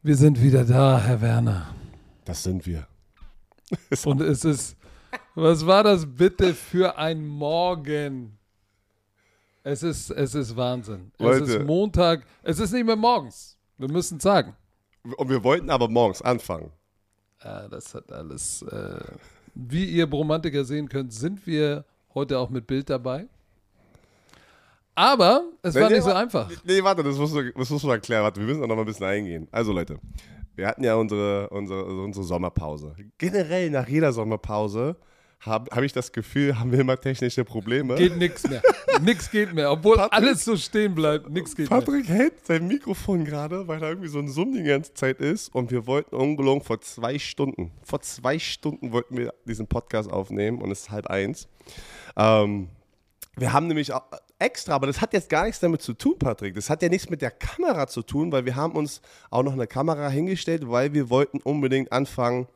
Wir sind wieder da, Herr Werner. Das sind wir. Und es ist, was war das bitte für ein Morgen? Es ist, es ist Wahnsinn. Leute. Es ist Montag, es ist nicht mehr morgens. Wir müssen sagen. Und wir wollten aber morgens anfangen. Ja, das hat alles, äh, wie ihr Bromantiker sehen könnt, sind wir heute auch mit Bild dabei. Aber es war Nee, nicht so einfach. Nee, warte, das musst, du, das musst du erklären. Warte, wir müssen da noch mal ein bisschen eingehen. Also, Leute, wir hatten ja unsere, unsere, also unsere Sommerpause. Generell nach jeder Sommerpause habe hab ich das Gefühl, haben wir immer technische Probleme. Geht nix mehr. nix geht mehr. Obwohl Patrick- alles so stehen bleibt, nix geht mehr. Patrick hält sein Mikrofon gerade, weil da irgendwie so ein Summ die ganze Zeit ist. Und wir wollten ungelogen vor zwei Stunden, vor zwei Stunden wollten wir diesen Podcast aufnehmen und es ist halb eins. Ähm, wir haben nämlich auch extra, aber das hat jetzt gar nichts damit zu tun, Patrick. Das hat ja nichts mit der Kamera zu tun, weil wir haben uns auch noch eine Kamera hingestellt, weil wir wollten unbedingt anfangen,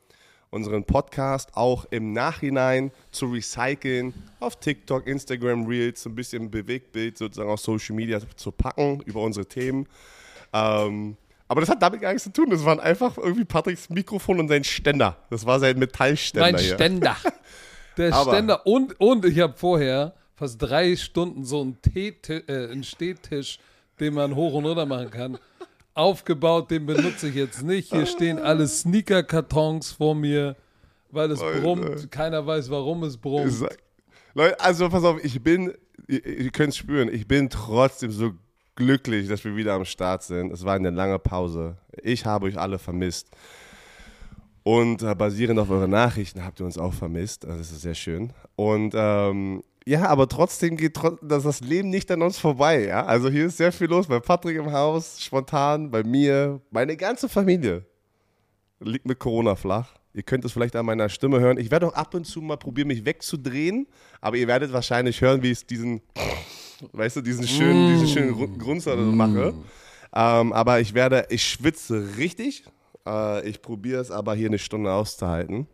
unseren Podcast auch im Nachhinein zu recyceln, auf TikTok, Instagram Reels, so ein bisschen Bewegtbild sozusagen auf Social Media zu packen über unsere Themen. Ähm, aber das hat damit gar nichts zu tun. Das waren einfach irgendwie Patricks Mikrofon und sein Ständer. Das war sein Metallständer Mein hier. Ständer. Der Ständer. Und, und ich habe vorher fast drei Stunden so einen, Teeti- äh, einen Stehtisch, den man hoch und runter machen kann, aufgebaut. Den benutze ich jetzt nicht. Hier stehen alle Sneaker-Kartons vor mir, weil es Alter. brummt. Keiner weiß, warum es brummt. Sag- Leute, also pass auf, ich bin, ihr, ihr könnt es spüren, ich bin trotzdem so glücklich, dass wir wieder am Start sind. Es war eine lange Pause. Ich habe euch alle vermisst. Und äh, basierend auf eure Nachrichten habt ihr uns auch vermisst. Also das ist sehr schön. Und ähm, ja, aber trotzdem geht tro das, das Leben nicht an uns vorbei. Ja? Also hier ist sehr viel los. Bei Patrick im Haus, spontan, bei mir, meine ganze Familie liegt mit Corona flach. Ihr könnt es vielleicht an meiner Stimme hören. Ich werde auch ab und zu mal probieren, mich wegzudrehen, aber ihr werdet wahrscheinlich hören, wie ich diesen, weißt du, diesen schönen, diesen schönen Grun- Grunzer mache. Ähm, aber ich werde, ich schwitze richtig. Äh, ich probiere es aber hier eine Stunde auszuhalten.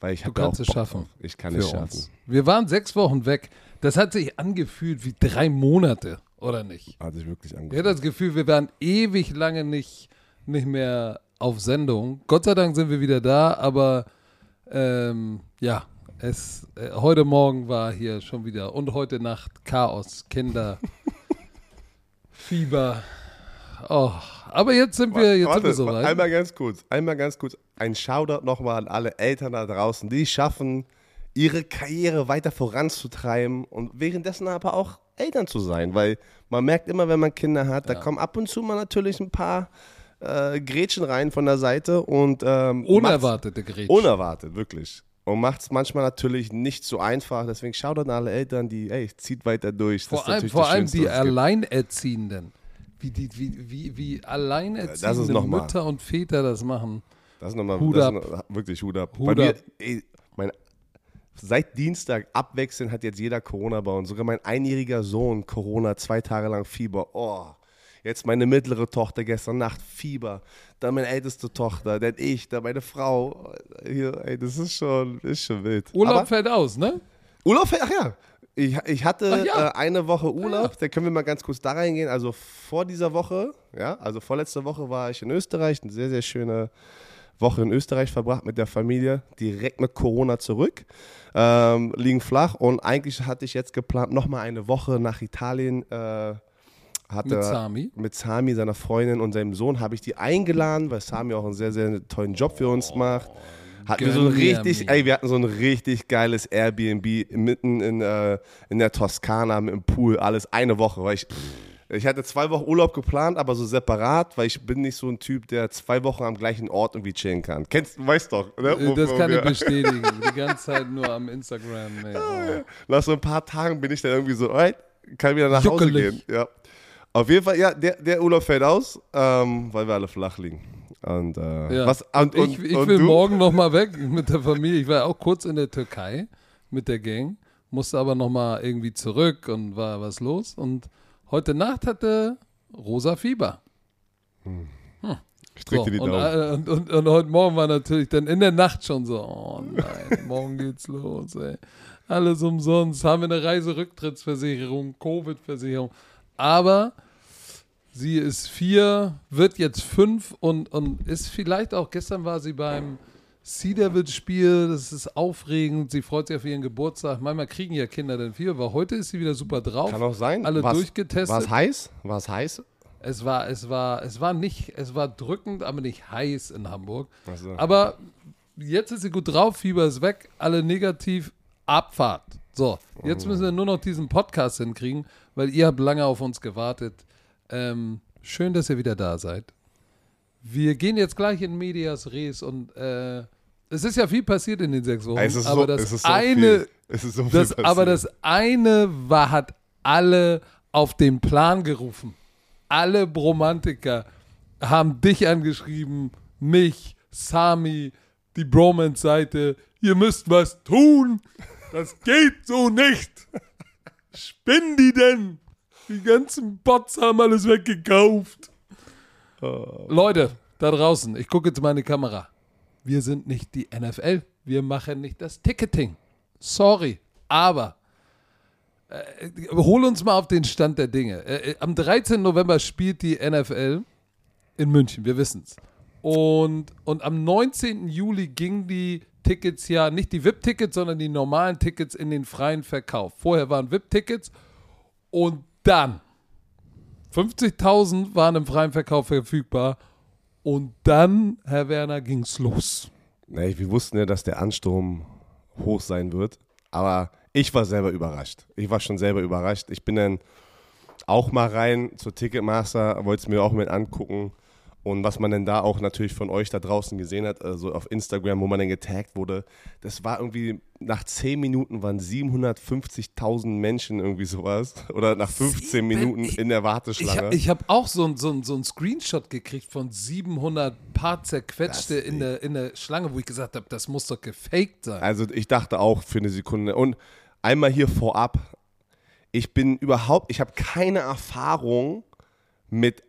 Weil ich Du habe auch kannst es schaffen. Ich kann es schaffen. uns. Wir waren sechs Wochen weg. Das hat sich angefühlt wie drei Monate, oder nicht? Hat sich wirklich Ich hatte das Gefühl, wir waren ewig lange nicht, nicht mehr auf Sendung. Gott sei Dank sind wir wieder da, aber ähm, ja, es, äh, heute Morgen war hier schon wieder und heute Nacht Chaos, Kinder, Fieber. Oh, aber jetzt sind wir, jetzt sind wir soweit. Einmal ganz kurz, einmal ganz kurz. Ein Shoutout nochmal an alle Eltern da draußen, die es schaffen, ihre Karriere weiter voranzutreiben und währenddessen aber auch Eltern zu sein, weil man merkt immer, wenn man Kinder hat, da kommen ab und zu mal natürlich ein paar äh, Gretchen rein von der Seite und ähm, Unerwartete Geräte. Unerwartet, wirklich. Und macht es manchmal natürlich nicht so einfach. Deswegen Shoutout an alle Eltern, die, ey, zieht weiter durch. Vor allem, vor allem die es gibt. Wie, die, wie, wie, wie alleinerziehende noch mal. Mütter und Väter das machen. Das ist nochmal noch, wirklich Hut ab. Hut mir, ab. ey, mein, seit Dienstag abwechselnd hat jetzt jeder Corona bei uns. Sogar mein einjähriger Sohn Corona, zwei Tage lang Fieber. Oh, jetzt meine mittlere Tochter gestern Nacht Fieber. Dann meine älteste Tochter, dann ich, dann meine Frau. Hier, ey, das ist schon, ist schon wild. Urlaub Aber fällt aus, ne? Urlaub, ach ja. Ich, ich hatte ja. äh, eine Woche Urlaub, da können wir mal ganz kurz da reingehen. Also vor dieser Woche, ja, also vorletzte Woche war ich in Österreich, eine sehr, sehr schöne Woche in Österreich verbracht mit der Familie, direkt mit Corona zurück, ähm, liegen flach und eigentlich hatte ich jetzt geplant, nochmal eine Woche nach Italien. Äh, hatte, Mit Sami? Mit Sami, seiner Freundin und seinem Sohn, habe ich die eingeladen, weil Sami auch einen sehr, sehr tollen Job für uns macht. Hatten wir so ein richtig, ey, wir hatten so ein richtig geiles Airbnb mitten in, äh, in der Toskana mit dem Pool, alles eine Woche, weil ich, ich hatte zwei Wochen Urlaub geplant, aber so separat, weil ich bin nicht so ein Typ, der zwei Wochen am gleichen Ort irgendwie chillen kann. Kennst du, weißt doch, ne? Äh, Wo- Das wo kann wir- ich bestätigen. Die ganze Zeit nur am Instagram. Ey. Oh. Nach so ein paar Tagen bin ich dann irgendwie so, alright, kann wieder nach Hause Juckelig. gehen. Ja. Auf jeden Fall, ja, der, der Urlaub fällt aus, ähm, weil wir alle flach liegen. Und, äh, Ja. was, und, und, ich ich und will du? morgen noch mal weg mit der Familie. Ich war auch kurz in der Türkei mit der Gang, musste aber noch mal irgendwie zurück und war was los. Und heute Nacht hatte Rosa Fieber. Ich drück So, die und, Daumen. äh, und, und, und heute Morgen war natürlich dann in der Nacht schon so, oh nein, morgen geht's los, ey. Alles umsonst, haben wir eine Reiserücktrittsversicherung, Covid-Versicherung. Aber Sie ist vier, wird jetzt fünf und, und ist vielleicht auch, gestern war sie beim Sea Devils Spiel, das ist aufregend, sie freut sich auf ihren Geburtstag. Manchmal kriegen ja Kinder dann viel, aber heute ist sie wieder super drauf. Kann auch sein. Alle War's- durchgetestet. War es heiß? War es heiß? Es war, es war, es war nicht, es war drückend, aber nicht heiß in Hamburg. So. Aber jetzt ist sie gut drauf, Fieber ist weg, alle negativ, Abfahrt. So, jetzt müssen wir nur noch diesen Podcast hinkriegen, weil ihr habt lange auf uns gewartet. Ähm, schön, dass ihr wieder da seid. Wir gehen jetzt gleich in Medias Res und äh, es ist ja viel passiert in den sechs Wochen. Es ist aber so, das es ist so eine, viel. Es ist so viel das, aber das eine war, hat alle auf den Plan gerufen. Alle Bromantiker haben dich angeschrieben, mich, Sami, die Bromance-Seite. Ihr müsst was tun. Das geht so nicht. Spinnen die denn? Die ganzen Bots haben alles weggekauft. Leute, da draußen, ich gucke jetzt meine Kamera. Wir sind nicht die NFL. Wir machen nicht das Ticketing. Sorry. Aber äh, hol uns mal auf den Stand der Dinge. Äh, äh, am 13. November spielt die NFL in München, wir wissen es. Und, und am 19. Juli gingen die Tickets ja, nicht die VIP-Tickets, sondern die normalen Tickets in den freien Verkauf. Vorher waren VIP-Tickets und dann 50.000 waren im freien Verkauf verfügbar. Und dann, Herr Werner, ging's los. Nee, wir wussten ja, dass der Ansturm hoch sein wird. Aber ich war selber überrascht. Ich war schon selber überrascht. Ich bin dann auch mal rein zur Ticketmaster, wollte es mir auch mit angucken. Und was man denn da auch natürlich von euch da draußen gesehen hat, also auf Instagram, wo man dann getaggt wurde, das war irgendwie, nach 10 Minuten waren 750.000 Menschen irgendwie sowas. Oder nach 15 Sieben- Minuten ich- in der Ich, Warteschlange. hab- ich habe auch so ein so ein- so ein Screenshot gekriegt von 700 paar zerquetschte in der, in der Schlange, wo ich gesagt habe, das muss doch gefaked sein. Also ich dachte auch für eine Sekunde. Und einmal hier vorab, ich bin überhaupt, ich habe keine Erfahrung mit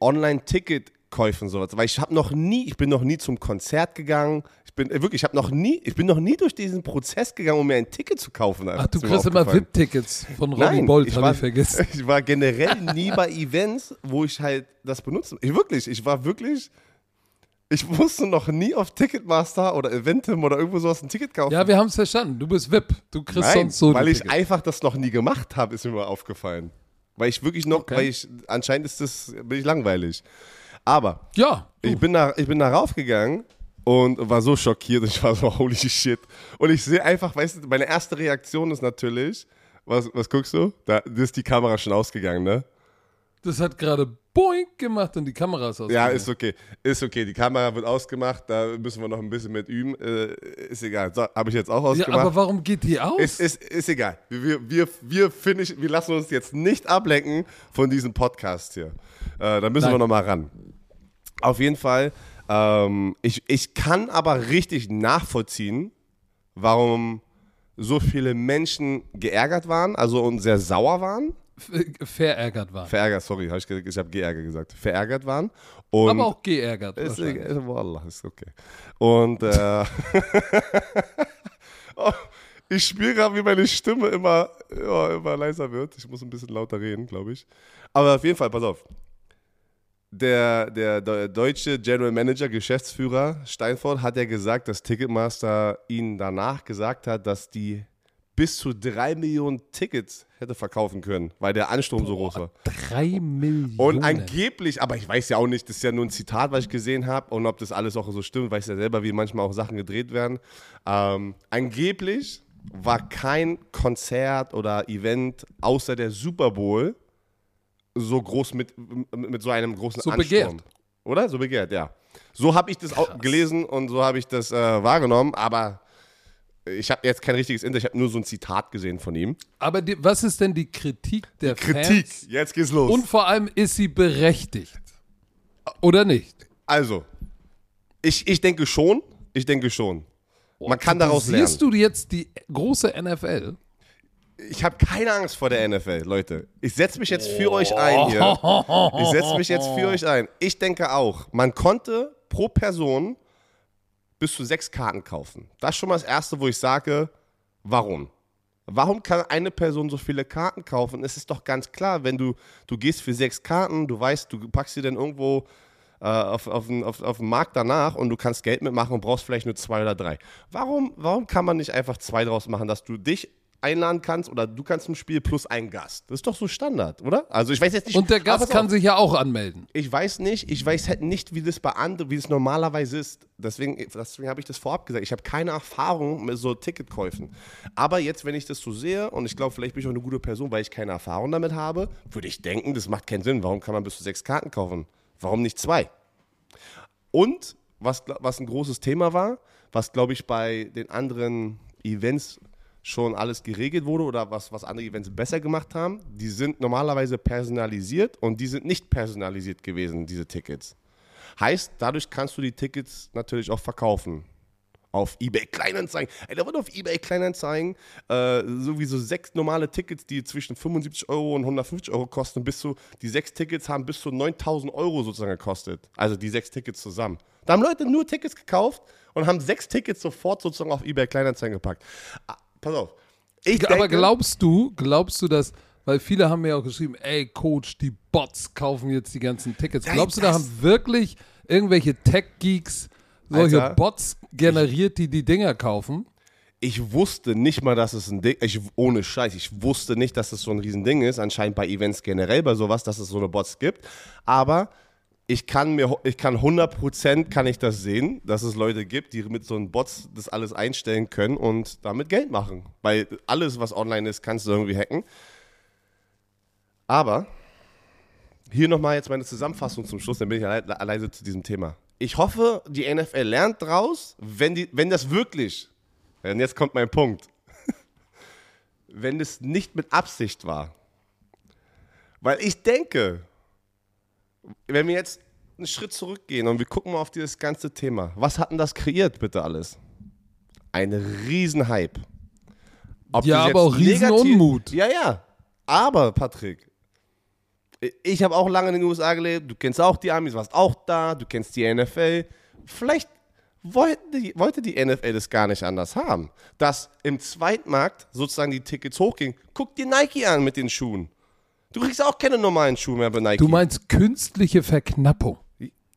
Online-Ticketkäufen sowas, weil ich habe noch nie, ich bin noch nie zum Konzert gegangen. Ich bin äh, wirklich, ich habe noch nie, ich bin noch nie durch diesen Prozess gegangen, um mir ein Ticket zu kaufen. Ach, du kriegst immer. VIP-Tickets von Nein, Bolt, ich habe war, ich vergessen. ich war generell nie bei Events, wo ich halt das benutze. Ich wirklich, ich war wirklich, ich musste noch nie auf Ticketmaster oder Eventim oder irgendwo sowas ein Ticket kaufen. Ja, wir haben es verstanden. Du bist VIP. Du kriegst Nein, sonst so weil ich Tickets. einfach das noch nie gemacht habe, ist mir mal aufgefallen. Weil ich wirklich noch, Okay. weil ich, anscheinend ist das, bin ich langweilig. Aber Ja, ich bin da, ich bin da raufgegangen und war so schockiert. Ich war so, holy shit. Und ich sehe einfach, weißt du, meine erste Reaktion ist natürlich, was, was guckst du? Da ist die Kamera schon ausgegangen, ne? das hat gerade boink gemacht und die Kamera ist aus. Ja, ist okay. Ist okay. Die Kamera wird ausgemacht. Da müssen wir noch ein bisschen mit üben. Äh, ist egal. So, habe ich jetzt auch ja, ausgemacht. aber warum geht die aus? Ist, ist, ist egal. Wir, wir, wir, finish, wir lassen uns jetzt nicht ablenken von diesem Podcast hier. Äh, da müssen Nein. wir nochmal ran. Auf jeden Fall. Ähm, ich, ich kann aber richtig nachvollziehen, warum so viele Menschen geärgert waren, also und sehr sauer waren. F- verärgert war. Verärgert, sorry, hab ich, ich habe geärgert gesagt. Verärgert waren. Und aber auch geärgert. ist, ist, Wallah, ist okay. Und äh, oh, ich spüre gerade, wie meine Stimme immer, ja, immer leiser wird. Ich muss ein bisschen lauter reden, glaube ich. Aber auf jeden Fall, pass auf. Der, der, der deutsche General Manager, Geschäftsführer Steinfort hat ja gesagt, dass Ticketmaster ihnen danach gesagt hat, dass die bis zu drei Millionen Tickets hätte verkaufen können, weil der Ansturm so groß war. Drei Millionen. Und angeblich, aber ich weiß ja auch nicht, das ist ja nur ein Zitat, was ich gesehen habe und ob das alles auch so stimmt, weiß ja selber, wie manchmal auch Sachen gedreht werden. Ähm, angeblich war kein Konzert oder Event außer der Super Bowl so groß mit, mit so einem großen So Ansturm. begehrt. Oder? So begehrt, ja. So habe ich das auch gelesen und so habe ich das äh, wahrgenommen, aber ich habe jetzt kein richtiges Interview, ich habe nur so ein Zitat gesehen von ihm. aber die, was ist denn die Kritik der Kritik, Fans? jetzt geht's los. Und vor allem ist sie berechtigt. Oder nicht? Also, ich, ich denke schon, ich denke schon. Man kann daraus lernen. Siehst du jetzt die große NFL? Ich habe keine Angst vor der NFL, Leute. Ich setze mich jetzt für euch ein hier. Ich setze mich jetzt für euch ein. Ich denke auch, man konnte pro Person bis zu sechs Karten kaufen. Das ist schon mal das Erste, wo ich sage, warum? Warum kann eine Person so viele Karten kaufen? Es ist doch ganz klar, wenn du, du gehst für sechs Karten, du weißt, du packst sie dann irgendwo äh, auf, auf, auf, auf den Markt danach und du kannst Geld mitmachen und brauchst vielleicht nur zwei oder drei. Warum, warum kann man nicht einfach zwei draus machen, dass du dich einladen kannst oder du kannst im Spiel plus einen Gast. Das ist doch so Standard, oder? Also ich weiß jetzt nicht. Und der Gast kann auf. sich ja auch anmelden. Ich weiß nicht, ich weiß halt nicht, wie das bei anderen, wie es normalerweise ist. Deswegen, deswegen habe ich das vorab gesagt. Ich habe keine Erfahrung mit so Ticketkäufen. Aber jetzt, wenn ich das so sehe, und ich glaube, vielleicht bin ich auch eine gute Person, weil ich keine Erfahrung damit habe, würde ich denken, das macht keinen Sinn. Warum kann man bis zu sechs Karten kaufen? Warum nicht zwei? Und was, was ein großes Thema war, was glaube ich bei den anderen Events schon alles geregelt wurde oder was, was andere Events besser gemacht haben, die sind normalerweise personalisiert und die sind nicht personalisiert gewesen, diese Tickets. Heißt, dadurch kannst du die Tickets natürlich auch verkaufen. Auf eBay Kleinanzeigen. Ey, da wird auf eBay Kleinanzeigen äh, sowieso sechs normale Tickets, die zwischen 75 Euro und 150 Euro kosten, bis zu, die sechs Tickets haben bis zu 9000 Euro sozusagen gekostet. Also die sechs Tickets zusammen. Da haben Leute nur Tickets gekauft und haben sechs Tickets sofort sozusagen auf eBay Kleinanzeigen gepackt pass auf. Ich Aber denke, glaubst du, glaubst du, dass, weil viele haben mir auch geschrieben, ey Coach, die Bots kaufen jetzt die ganzen Tickets. Glaubst du, da haben wirklich irgendwelche Tech-Geeks solche Alter, Bots generiert, die die Dinger kaufen? Ich wusste nicht mal, dass es ein Ding, ich, ohne Scheiß, ich wusste nicht, dass es so ein Riesending ist. Anscheinend bei Events generell, bei sowas, dass es so eine Bots gibt. Aber ich kann mir, ich kann 100% kann ich das sehen, dass es Leute gibt, die mit so einem Bots das alles einstellen können und damit Geld machen. Weil alles, was online ist, kannst du irgendwie hacken. Aber hier nochmal jetzt meine Zusammenfassung zum Schluss, dann bin ich alle, alleine zu diesem Thema. Ich hoffe, die NFL lernt draus, wenn, die, wenn das wirklich, und jetzt kommt mein Punkt, wenn es nicht mit Absicht war. Weil ich denke, wenn wir jetzt einen Schritt zurückgehen und wir gucken mal auf dieses ganze Thema. Was hat denn das kreiert, bitte alles? Ein Riesenhype. Ob ja, aber auch Riesenunmut. Ja, ja. Aber, Patrick, ich habe auch lange in den USA gelebt. Du kennst auch die Amis, warst auch da. Du kennst die NFL. Vielleicht wollte die, wollte die NFL das gar nicht anders haben. Dass im Zweitmarkt sozusagen die Tickets hochgingen. Guck dir Nike an mit den Schuhen. Du kriegst auch keine normalen Schuhe mehr bei Nike. Du meinst künstliche Verknappung.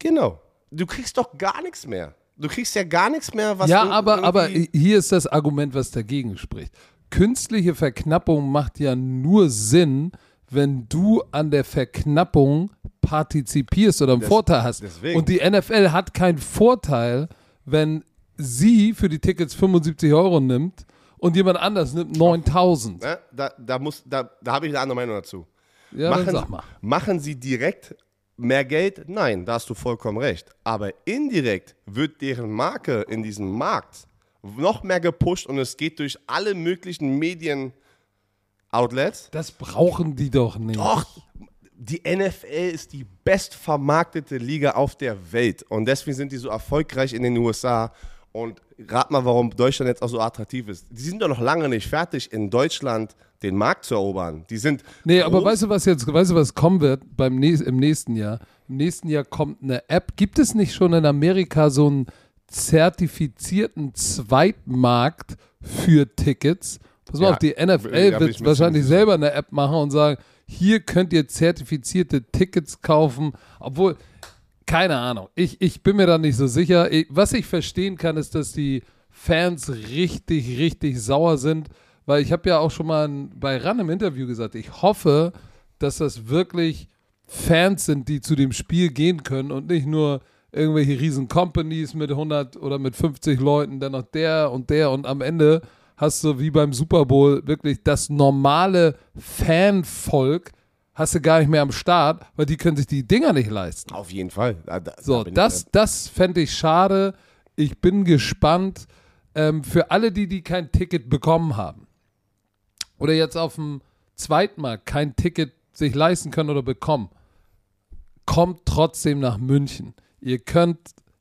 Genau. Du kriegst doch gar nichts mehr. Du kriegst ja gar nichts mehr, was Ja, aber, aber hier ist das Argument, was dagegen spricht. Künstliche Verknappung macht ja nur Sinn, wenn du an der Verknappung partizipierst oder einen das, Vorteil hast. Deswegen. Und die NFL hat keinen Vorteil, wenn sie für die Tickets 75 Euro nimmt und jemand anders nimmt 9000. Da, da, da, da, da habe ich eine andere Meinung dazu. Ja, machen, sag mal. Machen sie direkt mehr Geld? Nein, da hast du vollkommen recht. Aber indirekt wird deren Marke in diesem Markt noch mehr gepusht und es geht durch alle möglichen Medien-Outlets. Das brauchen die doch nicht. Doch, die NFL ist die bestvermarktete Liga auf der Welt und deswegen sind die so erfolgreich in den USA. Und rat mal, warum Deutschland jetzt auch so attraktiv ist. Die sind doch noch lange nicht fertig, in Deutschland den Markt zu erobern. Die sind. Nee, aber weißt du, was jetzt, weißt du, was kommen wird beim im nächsten Jahr? Im nächsten Jahr kommt eine App. Gibt es nicht schon in Amerika so einen zertifizierten Zweitmarkt für Tickets? Pass mal ja, auf, die NFL wird wahrscheinlich selber eine App machen und sagen, hier könnt ihr zertifizierte Tickets kaufen, obwohl keine Ahnung. Ich, ich bin mir da nicht so sicher. Ich, was ich verstehen kann, ist, dass die Fans richtig, richtig sauer sind, weil ich habe ja auch schon mal bei RAN im Interview gesagt, ich hoffe, dass das wirklich Fans sind, die zu dem Spiel gehen können und nicht nur irgendwelche riesen Companies mit 100 oder mit 50 Leuten, dann noch der und der und am Ende hast du wie beim Super Bowl wirklich das normale Fanvolk, hast du gar nicht mehr am Start, weil die können sich die Dinger nicht leisten. Auf jeden Fall. Da, da, so, da das, das fände ich schade. Ich bin gespannt ähm, für alle, die, die kein Ticket bekommen haben oder jetzt auf dem Zweitmarkt kein Ticket sich leisten können oder bekommen. Kommt trotzdem nach München. Ihr könnt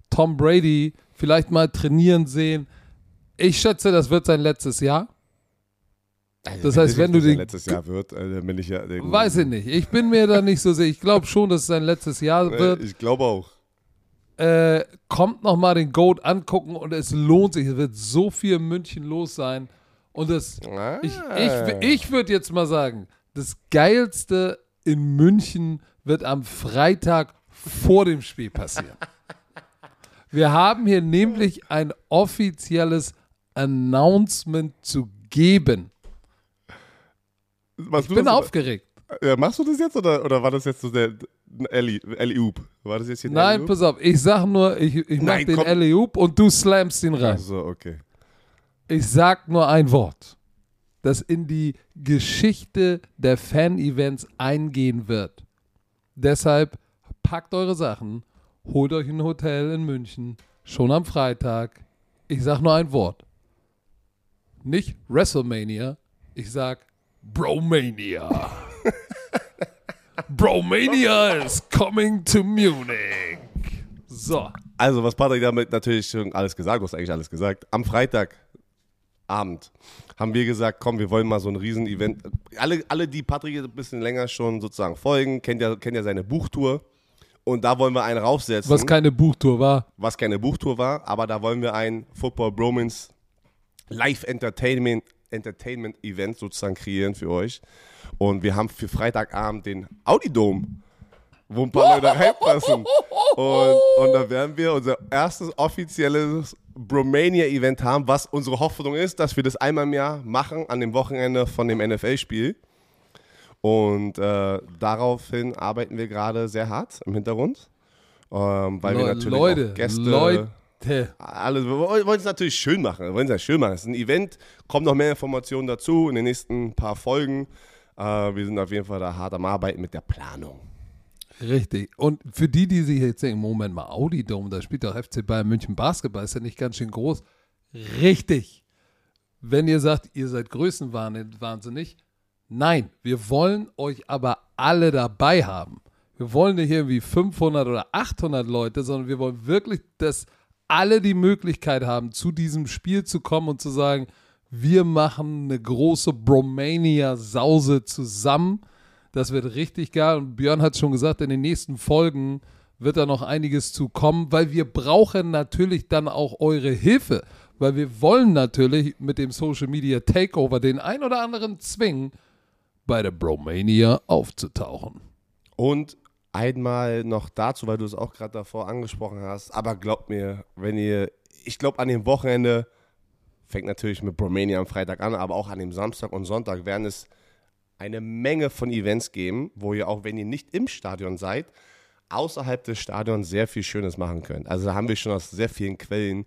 Tom Brady vielleicht mal trainieren sehen. Ich schätze, das wird sein letztes Jahr. Also, das heißt, wenn du den letztes Jahr wird, äh, bin ich ja weiß ich nicht. Ich bin mir da nicht so sicher. Ich glaube schon, dass es sein letztes Jahr äh, wird. Ich glaube auch. Äh, kommt noch mal den Goat angucken und es lohnt sich. Es wird so viel in München los sein Und das, Ah. ich, ich, ich würde jetzt mal sagen, das Geilste in München wird am Freitag vor dem Spiel passieren. Wir haben hier nämlich ein offizielles Announcement zu geben. Ich bin aufgeregt. Ja, machst du das jetzt oder, oder war das jetzt so der Ellie, Ellie Oop? War das jetzt hier ein Nein, Alley-Oop? pass auf, ich sag nur, ich, ich mach Nein, den komm. alley und du slammst ihn rein. So, okay. Ich sag nur ein Wort, das in die Geschichte der Fan-Events eingehen wird. Deshalb packt eure Sachen, holt euch ein Hotel in München, schon am Freitag. Ich sag nur ein Wort. Nicht WrestleMania, ich sag Bromania. Bromania is coming to Munich. So. Also, was Patrick damit natürlich schon alles gesagt, du hast eigentlich alles gesagt. Am Freitagabend haben wir gesagt, komm, wir wollen mal so ein Riesen-Event. Alle, alle, die Patrick ein bisschen länger schon sozusagen folgen, kennt ja, kennt ja seine Buchtour. Und da wollen wir einen raufsetzen. Was keine Buchtour war. was keine Buchtour war, aber da wollen wir ein Football Bromance Live Entertainment, Entertainment Event sozusagen kreieren für euch. Und wir haben für Freitagabend den Audi Dome, wo ein paar Leute reinpassen. Und, und da werden wir unser erstes offizielles Bromania Event haben, was unsere Hoffnung ist, dass wir das einmal im Jahr machen an dem Wochenende von dem NFL-Spiel. Und äh, daraufhin arbeiten wir gerade sehr hart im Hintergrund. Ähm, weil wir Le- natürlich Leute, auch Gäste, Leute. Alles, wir wollen es natürlich schön machen. Wir wollen es ja schön machen. Es ist ein Event, kommen noch mehr Informationen dazu in den nächsten paar Folgen. Äh, wir sind auf jeden Fall da hart am Arbeiten mit der Planung. Richtig. Und für die, die sich jetzt denken, Moment mal, Audi Dome, da spielt doch FC Bayern München Basketball, ist ja nicht ganz schön groß. Richtig. Wenn ihr sagt, ihr seid größenwahnsinnig, nein, wir wollen euch aber alle dabei haben. Wir wollen nicht irgendwie 500 oder 800 Leute, sondern wir wollen wirklich, dass alle die Möglichkeit haben, zu diesem Spiel zu kommen und zu sagen, wir machen eine große Bromania-Sause zusammen. Das wird richtig geil. Und Björn hat schon gesagt, in den nächsten Folgen wird da noch einiges zu kommen, weil wir brauchen natürlich dann auch eure Hilfe. Weil wir wollen natürlich mit dem Social Media Takeover den ein oder anderen zwingen, bei der Bromania aufzutauchen. Und einmal noch dazu, weil du es auch gerade davor angesprochen hast, aber glaubt mir, wenn ihr, ich glaube an dem Wochenende, fängt natürlich mit Bromania am Freitag an, aber auch an dem Samstag und Sonntag werden es eine Menge von Events geben, wo ihr auch, wenn ihr nicht im Stadion seid, außerhalb des Stadions sehr viel Schönes machen könnt. Also da haben wir schon aus sehr vielen Quellen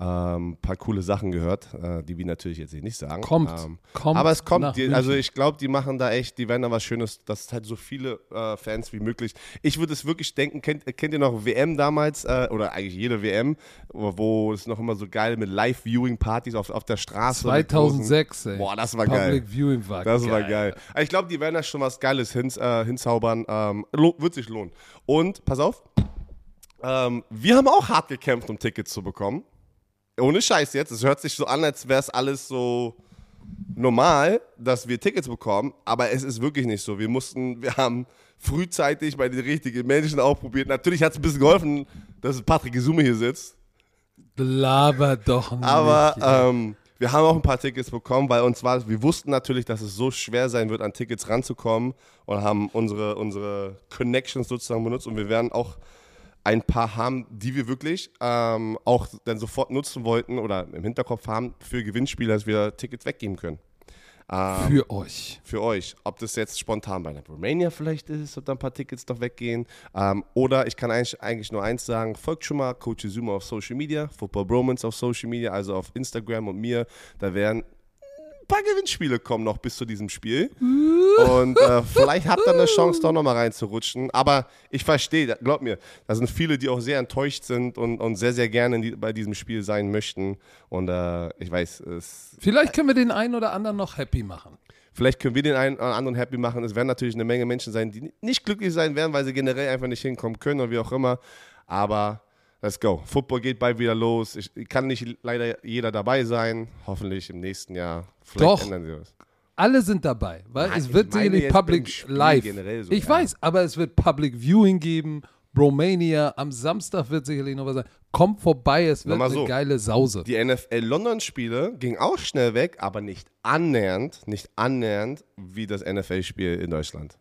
ein paar coole Sachen gehört, äh, die wir natürlich jetzt hier nicht sagen. Kommt, Ähm, kommt aber es kommt, die, also ich glaube, die machen da echt, die werden da was Schönes, dass halt so viele äh, Fans wie möglich. Ich würde es wirklich denken, kennt, kennt ihr noch WM damals, äh, oder eigentlich jede WM, wo, es noch immer so geil mit Live-Viewing-Partys auf, auf der Straße. mit großen- 2006, ey. Boah, das war Public geil. Viewing war Das geil. war geil. Ich glaube, die werden da schon was Geiles hins, äh, hinzaubern. Ähm, wird sich lohnen. Und, pass auf, ähm, wir haben auch hart gekämpft, um Tickets zu bekommen. Ohne Scheiß jetzt. Es hört sich so an, als wäre es alles so normal, dass wir Tickets bekommen, aber es ist wirklich nicht so. Wir mussten, wir haben frühzeitig bei den richtigen Menschen auch probiert. Natürlich hat es ein bisschen geholfen, dass Patrick Gesume hier sitzt. Laber doch nicht. Aber ähm, wir haben auch ein paar Tickets bekommen, weil uns war, wir wussten natürlich, dass es so schwer sein wird, an Tickets ranzukommen und haben unsere, unsere Connections sozusagen benutzt und wir werden auch ein paar haben, die wir wirklich ähm, auch dann sofort nutzen wollten oder im Hinterkopf haben für Gewinnspiele, dass wir Tickets weggeben können. Ähm, Für euch. für euch. Ob das jetzt spontan bei der Romania vielleicht ist, ob da ein paar Tickets doch weggehen. Ähm, oder ich kann eigentlich, eigentlich nur eins sagen: folgt schon mal Coach Zuma auf Social Media, Football Bromance auf Social Media, also auf Instagram und mir. Da werden paar Gewinnspiele kommen noch bis zu diesem Spiel. Und äh, vielleicht habt ihr eine Chance, doch nochmal reinzurutschen. Aber ich verstehe, glaub mir, da sind viele, die auch sehr enttäuscht sind und, und sehr, sehr gerne die, bei diesem Spiel sein möchten. Und äh, ich weiß, es Vielleicht können wir den einen oder anderen noch happy machen. Vielleicht können wir den einen oder anderen happy machen. Es werden natürlich eine Menge Menschen sein, die nicht glücklich sein werden, weil sie generell einfach nicht hinkommen können oder wie auch immer. Aber let's go. Football geht bald wieder los. Ich, kann nicht leider jeder dabei sein. Hoffentlich im nächsten Jahr. Vielleicht Doch. ändern sie was. Alle sind dabei, weil Nein, es wird sicherlich Public Spiel Live. so, ich ja. weiß, aber es wird Public Viewing geben, Bromania. Am Samstag wird sicherlich noch was sein. Kommt vorbei, es wird eine so. geile Sause. Die NFL-London-Spiele gingen auch schnell weg, aber nicht annähernd, nicht annähernd wie das NFL-Spiel in Deutschland.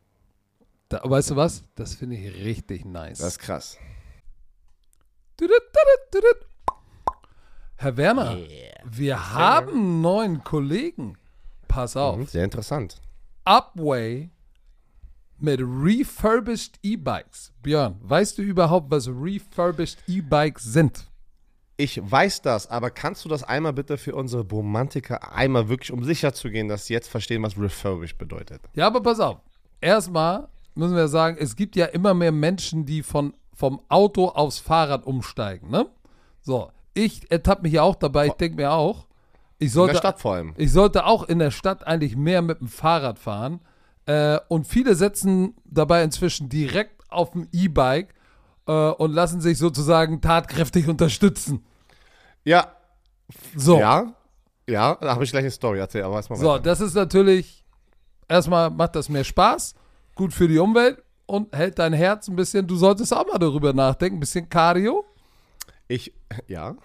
Da, weißt du was? Das finde ich richtig nice. Das ist krass. Herr Werner, wir haben neuen Kollegen. Pass auf. Mhm, Sehr interessant. Upway mit refurbished E-Bikes. Björn, weißt du überhaupt, was refurbished E-Bikes sind? Ich weiß das, aber kannst du das einmal bitte für unsere Romantiker einmal wirklich, um sicher zu gehen, dass sie jetzt verstehen, was refurbished bedeutet? Ja, aber pass auf. Erstmal müssen wir sagen, es gibt ja immer mehr Menschen, die von, vom Auto aufs Fahrrad umsteigen, ne? So, ich ertappe mich ja auch dabei, ich denke mir auch, ich In sollte, der Stadt vor allem. ich sollte auch in der Stadt eigentlich mehr mit dem Fahrrad fahren. Äh, und viele setzen dabei inzwischen direkt auf dem E-Bike äh, und lassen sich sozusagen tatkräftig unterstützen. Ja, So, ja, ja, da habe ich gleich eine Story. Erzähl, aber erstmal so weiter. das ist natürlich, erstmal macht das mehr Spaß, gut für die Umwelt und hält dein Herz ein bisschen, du solltest auch mal darüber nachdenken, ein bisschen Cardio. Ich, ja.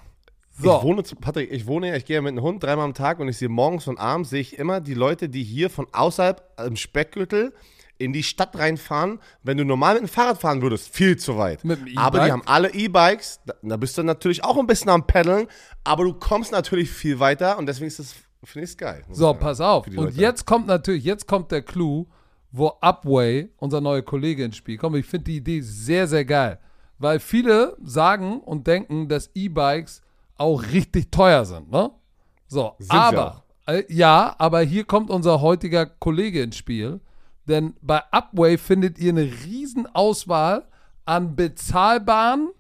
So. Ich wohne, Patrick, ich wohne ja, ich gehe ja mit einem Hund dreimal am Tag und ich sehe morgens und abends, sehe ich immer die Leute, die hier von außerhalb im Speckgürtel in die Stadt reinfahren. Wenn du normal mit dem Fahrrad fahren würdest, viel zu weit. Mit dem E-Bike? aber die haben alle E-Bikes, da, da bist du natürlich auch ein bisschen am Peddeln, aber du kommst natürlich viel weiter und deswegen ist das, finde ich es geil. So, pass auf. Und jetzt kommt natürlich, jetzt kommt der Clou, wo Upway, unser neuer Kollege, ins Spiel kommt. Ich finde die Idee sehr, sehr geil. Weil viele sagen und denken, dass E-Bikes auch richtig teuer sind, ne? So, Sind aber, äh, ja, aber hier kommt unser heutiger Kollege ins Spiel. Denn bei Upway findet ihr eine riesen Auswahl an bezahlbaren,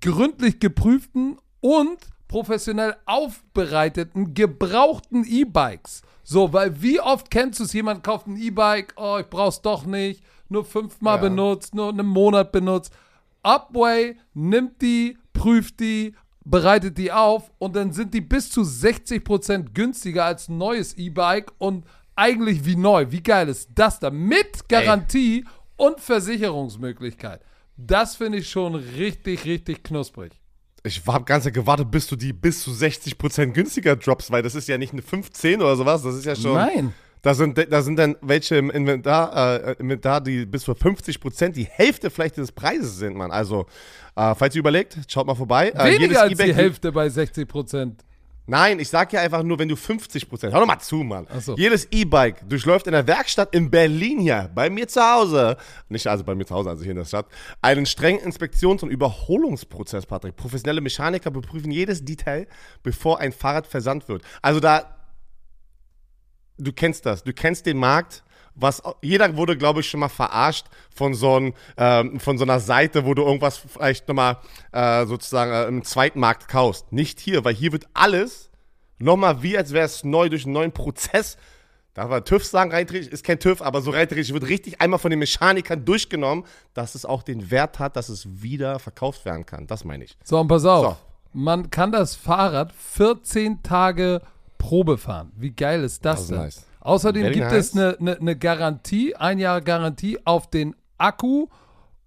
gründlich geprüften und professionell aufbereiteten, gebrauchten E-Bikes. So, weil wie oft kennst du es, jemand kauft ein E-Bike, oh, ich brauch's doch nicht, nur fünfmal Ja. benutzt, nur einen Monat benutzt. Upway nimmt die, prüft die, bereitet die auf und dann sind die bis zu 60% günstiger als ein neues E-Bike und eigentlich wie neu. Wie geil ist das da? Mit Garantie und Versicherungsmöglichkeit. Das finde ich schon richtig, richtig knusprig. Ich habe ganz gewartet, bis du die bis zu 60% günstiger droppst, weil das ist ja nicht eine 15 oder sowas, das ist ja schon. Nein. Da sind, da sind dann welche im Inventar, äh, Inventar, die bis zu 50% die Hälfte vielleicht des Preises sind, Mann. Also, äh, falls ihr überlegt, schaut mal vorbei. Äh, Weniger als die Hälfte bei 60%. Nein, ich sag ja einfach nur, wenn du 50%, hör doch mal zu, Mann. Ach so. Jedes E-Bike durchläuft in der Werkstatt in Berlin hier, bei mir zu Hause, nicht also bei mir zu Hause, also hier in der Stadt, einen strengen Inspektions- und Überholungsprozess, Patrick. Professionelle Mechaniker beprüfen jedes Detail, bevor ein Fahrrad versandt wird. Also da, du kennst das, du kennst den Markt. Was, jeder wurde, glaube ich, schon mal verarscht von so, ein, ähm, von so einer Seite, wo du irgendwas vielleicht nochmal äh, sozusagen äh, im Zweitmarkt kaufst. Nicht hier, weil hier wird alles nochmal wie, als wäre es neu durch einen neuen Prozess. Darf man TÜV sagen, rein ist kein TÜV, aber so rein wird richtig einmal von den Mechanikern durchgenommen, dass es auch den Wert hat, dass es wieder verkauft werden kann. Das meine ich. So, und pass auf. So. Man kann das Fahrrad 14 Tage Probe fahren. Wie geil ist das Das ist denn? nice. Außerdem Very gibt nice. es eine, eine, eine Garantie, ein Jahr Garantie auf den Akku,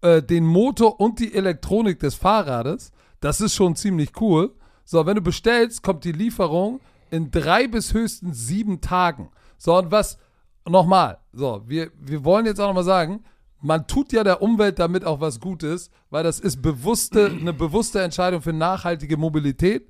äh, den Motor und die Elektronik des Fahrrades. Das ist schon ziemlich cool. So, wenn du bestellst, kommt die Lieferung in drei bis höchstens sieben Tagen. So, und was, nochmal, so, wir, wir wollen jetzt auch nochmal sagen, man tut ja der Umwelt damit auch was Gutes, weil das ist bewusste, eine bewusste Entscheidung für nachhaltige Mobilität.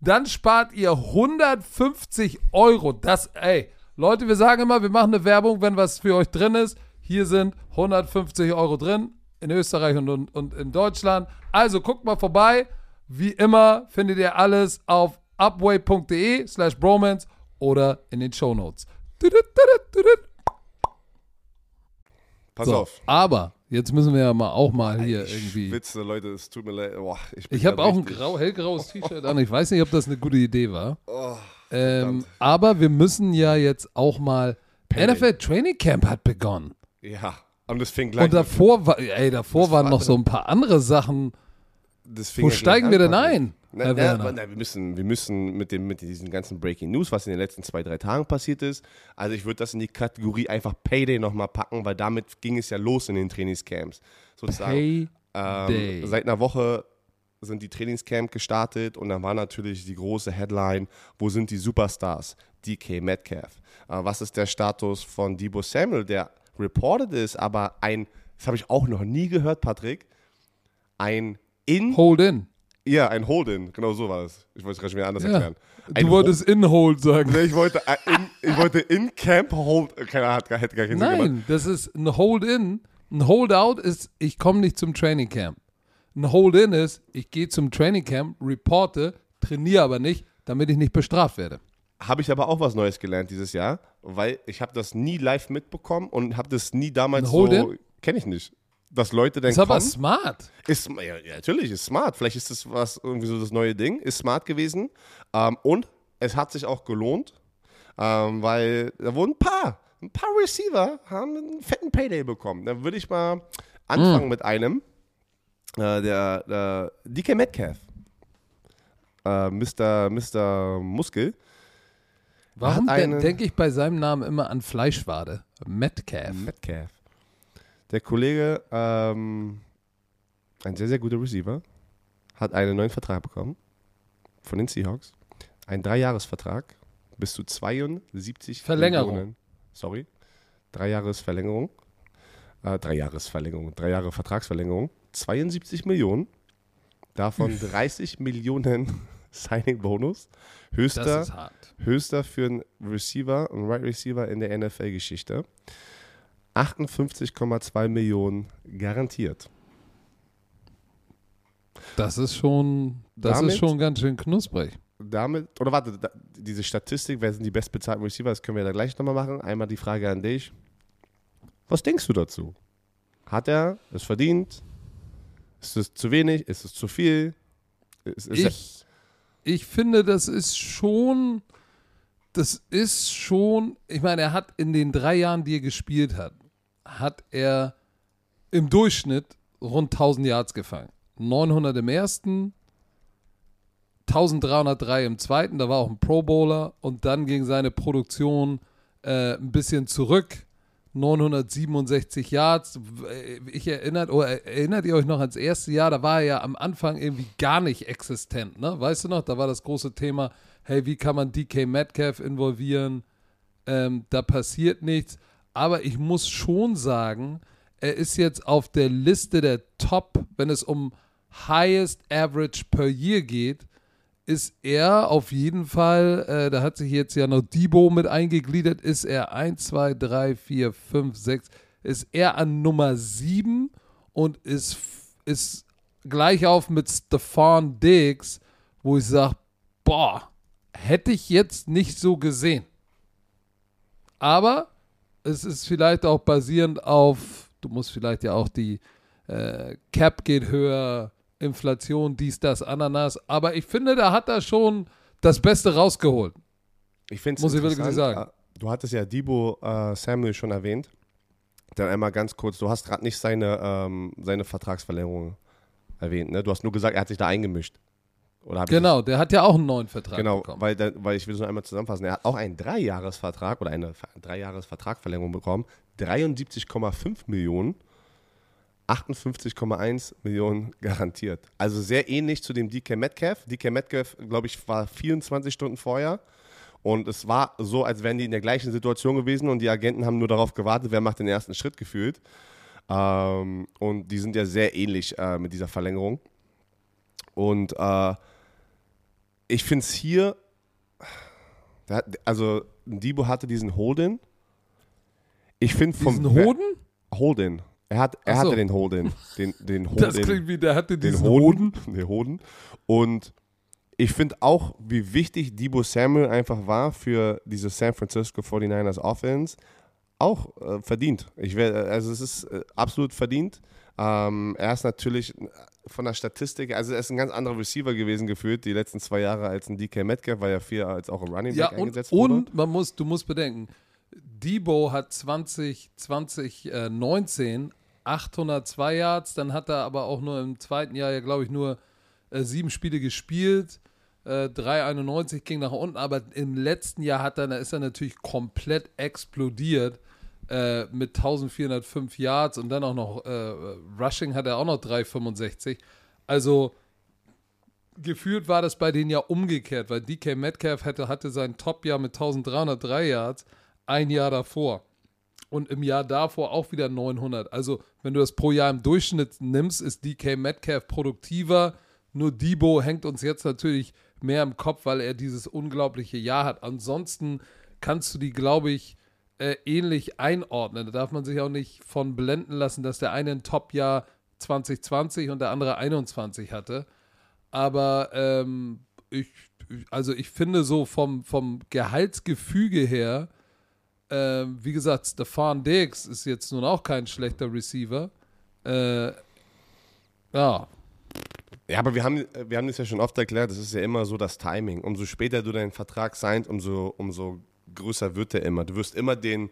Dann spart ihr 150 Euro. Das, ey, Leute, wir sagen immer, wir machen eine Werbung, wenn was für euch drin ist. Hier sind 150 Euro drin, in Österreich und, und, und in Deutschland. Also guckt mal vorbei. Wie immer findet ihr alles auf upway.de slash bromance oder in den Shownotes. Pass So, auf. aber Jetzt müssen wir ja mal auch mal hier ich irgendwie. Schwitze, Leute, es tut mir leid. Boah, ich Ich habe auch ein grau, hellgraues T-Shirt an. Ich weiß nicht, ob das eine gute Idee war. Oh, Ähm, aber wir müssen ja jetzt auch mal. Payday. NFL Training Camp hat begonnen. ja, und das fing gleich. Und davor, war, ey, davor waren war noch so ein paar andere Sachen. Wo steigen an, wir denn Patrick. ein, Na, na, na, wir müssen, wir müssen mit, dem, mit diesen ganzen Breaking News, was in den letzten zwei, drei Tagen passiert ist, also ich würde das in die Kategorie einfach Payday nochmal packen, weil damit ging es ja los in den Trainingscamps. Sozusagen. Ähm, seit einer Woche sind die Trainingscamp gestartet und dann war natürlich die große Headline, wo sind die Superstars? DK Metcalf. Äh, was ist der Status von Debo Samuel, der reported ist, aber ein, das habe ich auch noch nie gehört, Patrick, ein in, hold in. Ja, ein Hold-in, genau so war es. Ich wollte es gerade schon wieder anders Ja. erklären. Du Ein wolltest in hold sagen. Nee, ich wollte, äh, in, ich wollte in Camp Hold, keiner hat, gar- hätte gar keinen Sinn gemacht. Nein, das ist ein hold in. Ein hold out ist, ich komme nicht zum Training Camp. Ein hold in ist, ich gehe zum Training Camp, reporte, trainiere aber nicht, damit ich nicht bestraft werde. Habe ich aber auch was Neues gelernt dieses Jahr, weil ich habe das nie live mitbekommen und habe das nie damals Ein so, Hold-in? kenne ich nicht. Dass Leute dann Ist aber kommen, smart. ist, ja, ja, natürlich, ist smart. Vielleicht ist das was, irgendwie so das neue Ding, ist smart gewesen. Ähm, und es hat sich auch gelohnt, ähm, weil da wurden ein paar, ein paar Receiver haben einen fetten Payday bekommen. Dann würde ich mal anfangen mit einem, äh, der, der DK Metcalf. Äh, Mr. Mr. Muskel. Warum denke ich bei seinem Namen immer an Fleischwade? Metcalf. Metcalf. Der Kollege, ähm, ein sehr, sehr guter Receiver, hat einen neuen Vertrag bekommen von den Seahawks. Ein Dreijahresvertrag bis zu 72 Verlängerung. Millionen. Sorry. Dreijahresverlängerung. Äh, Dreijahresverlängerung. Drei Jahre Vertragsverlängerung. 72 Millionen. Davon 30 Millionen Signing-Bonus. Höchster Das ist hart. höchster für einen Receiver, einen Right Receiver in der NFL-Geschichte. 58,2 Millionen garantiert. Das ist schon, das Damit- ist schon ganz schön knusprig. Damit, oder warte, da, diese Statistik, wer sind die bestbezahlten Receiver, das können wir da gleich nochmal machen. Einmal die Frage an dich. Was denkst du dazu? Hat er es verdient? Ist es zu wenig? Ist es zu viel? Ist, ist Ich, ich finde, das ist schon, das ist schon, ich meine, er hat in den drei Jahren, die er gespielt hat, hat er im Durchschnitt rund 1000 Yards gefangen. 900 im ersten, 1303 im zweiten, da war auch ein Pro Bowler und dann ging seine Produktion äh, ein bisschen zurück. 967 Yards. Ich erinnert, oder erinnert ihr euch noch ans erste Jahr? Da war er ja am Anfang irgendwie gar nicht existent, ne? Weißt du noch? Da war das große Thema, hey, wie kann man DK Metcalf involvieren? Ähm, da passiert nichts. Aber ich muss schon sagen, er ist jetzt auf der Liste der Top, wenn es um Highest Average per Year geht, ist er auf jeden Fall, äh, da hat sich jetzt ja noch Debo mit eingegliedert, ist er 1, 2, 3, 4, 5, 6, ist er an Nummer 7 und ist, ist gleich auf mit Stefan Diggs, wo ich sage, boah, hätte ich jetzt nicht so gesehen. Aber es ist vielleicht auch basierend auf, du musst vielleicht ja auch die äh, Cap geht höher, Inflation, dies, das, Ananas. Aber ich finde, da hat er schon das Beste rausgeholt. Ich finde Muss ich wirklich sagen. Du hattest ja Debo äh, Samuel schon erwähnt. Dann einmal ganz kurz, du hast gerade nicht seine, ähm, seine Vertragsverlängerung erwähnt, ne? Du hast nur gesagt, er hat sich da eingemischt. Genau, der hat ja auch einen neuen Vertrag genau, bekommen. weil, weil ich will es nur einmal zusammenfassen. Er hat auch einen Dreijahresvertrag oder eine Ver- Dreijahresvertragverlängerung bekommen. 73,5 Millionen, 58,1 Millionen garantiert. Also sehr ähnlich zu dem DK Metcalf. DK Metcalf, glaube ich, war 24 Stunden vorher. Und es war so, als wären die in der gleichen Situation gewesen und die Agenten haben nur darauf gewartet, wer macht den ersten Schritt gefühlt. Ähm, und die sind ja sehr ähnlich äh, mit dieser Verlängerung. Und äh, ich finde es hier, also Debo hatte diesen Holden. Ich finde vom Diesen Hoden? Holden. Er, hat, er so. hatte den Holden. Den, den Holden. Das klingt wie, der hatte den diesen Hoden. Hoden. Den Hoden. Und ich finde auch, wie wichtig Debo Samuel einfach war für diese San Francisco 49ers Offense. Auch äh, verdient. Ich wär, also es ist äh, absolut verdient. Ähm, er ist natürlich von der Statistik, also er ist ein ganz anderer Receiver gewesen gefühlt die letzten zwei Jahre als ein DK Metcalf, weil er viel als auch im Running Back Ja, eingesetzt und, wurde. und man muss, du musst bedenken, Debo hat 20, 2019 802 Yards, dann hat er aber auch nur im zweiten Jahr ja, glaube ich, nur äh, sieben Spiele gespielt. Äh, 391 ging nach unten, aber im letzten Jahr hat er, da ist er natürlich komplett explodiert äh, mit 1405 Yards und dann auch noch äh, Rushing hat er auch noch 365. Also gefühlt war das bei denen ja umgekehrt, weil DK Metcalf hatte, hatte sein Top-Jahr mit 1303 Yards ein Jahr davor. Und im Jahr davor auch wieder 900. Also, wenn du das pro Jahr im Durchschnitt nimmst, ist DK Metcalf produktiver. Nur Debo hängt uns jetzt natürlich mehr im Kopf, weil er dieses unglaubliche Jahr hat. Ansonsten kannst du die, glaube ich, äh, ähnlich einordnen. Da darf man sich auch nicht von blenden lassen, dass der eine ein Top-Jahr 2020 und der andere 21 hatte. Aber ähm, ich, also ich finde so vom, vom Gehaltsgefüge her, ähm, wie gesagt, Stefan Diggs ist jetzt nun auch kein schlechter Receiver. Äh, ja, Ja, aber wir haben, wir haben das ja schon oft erklärt, das ist ja immer so das Timing. Umso später du deinen Vertrag signst, umso, umso größer wird der immer. Du wirst immer den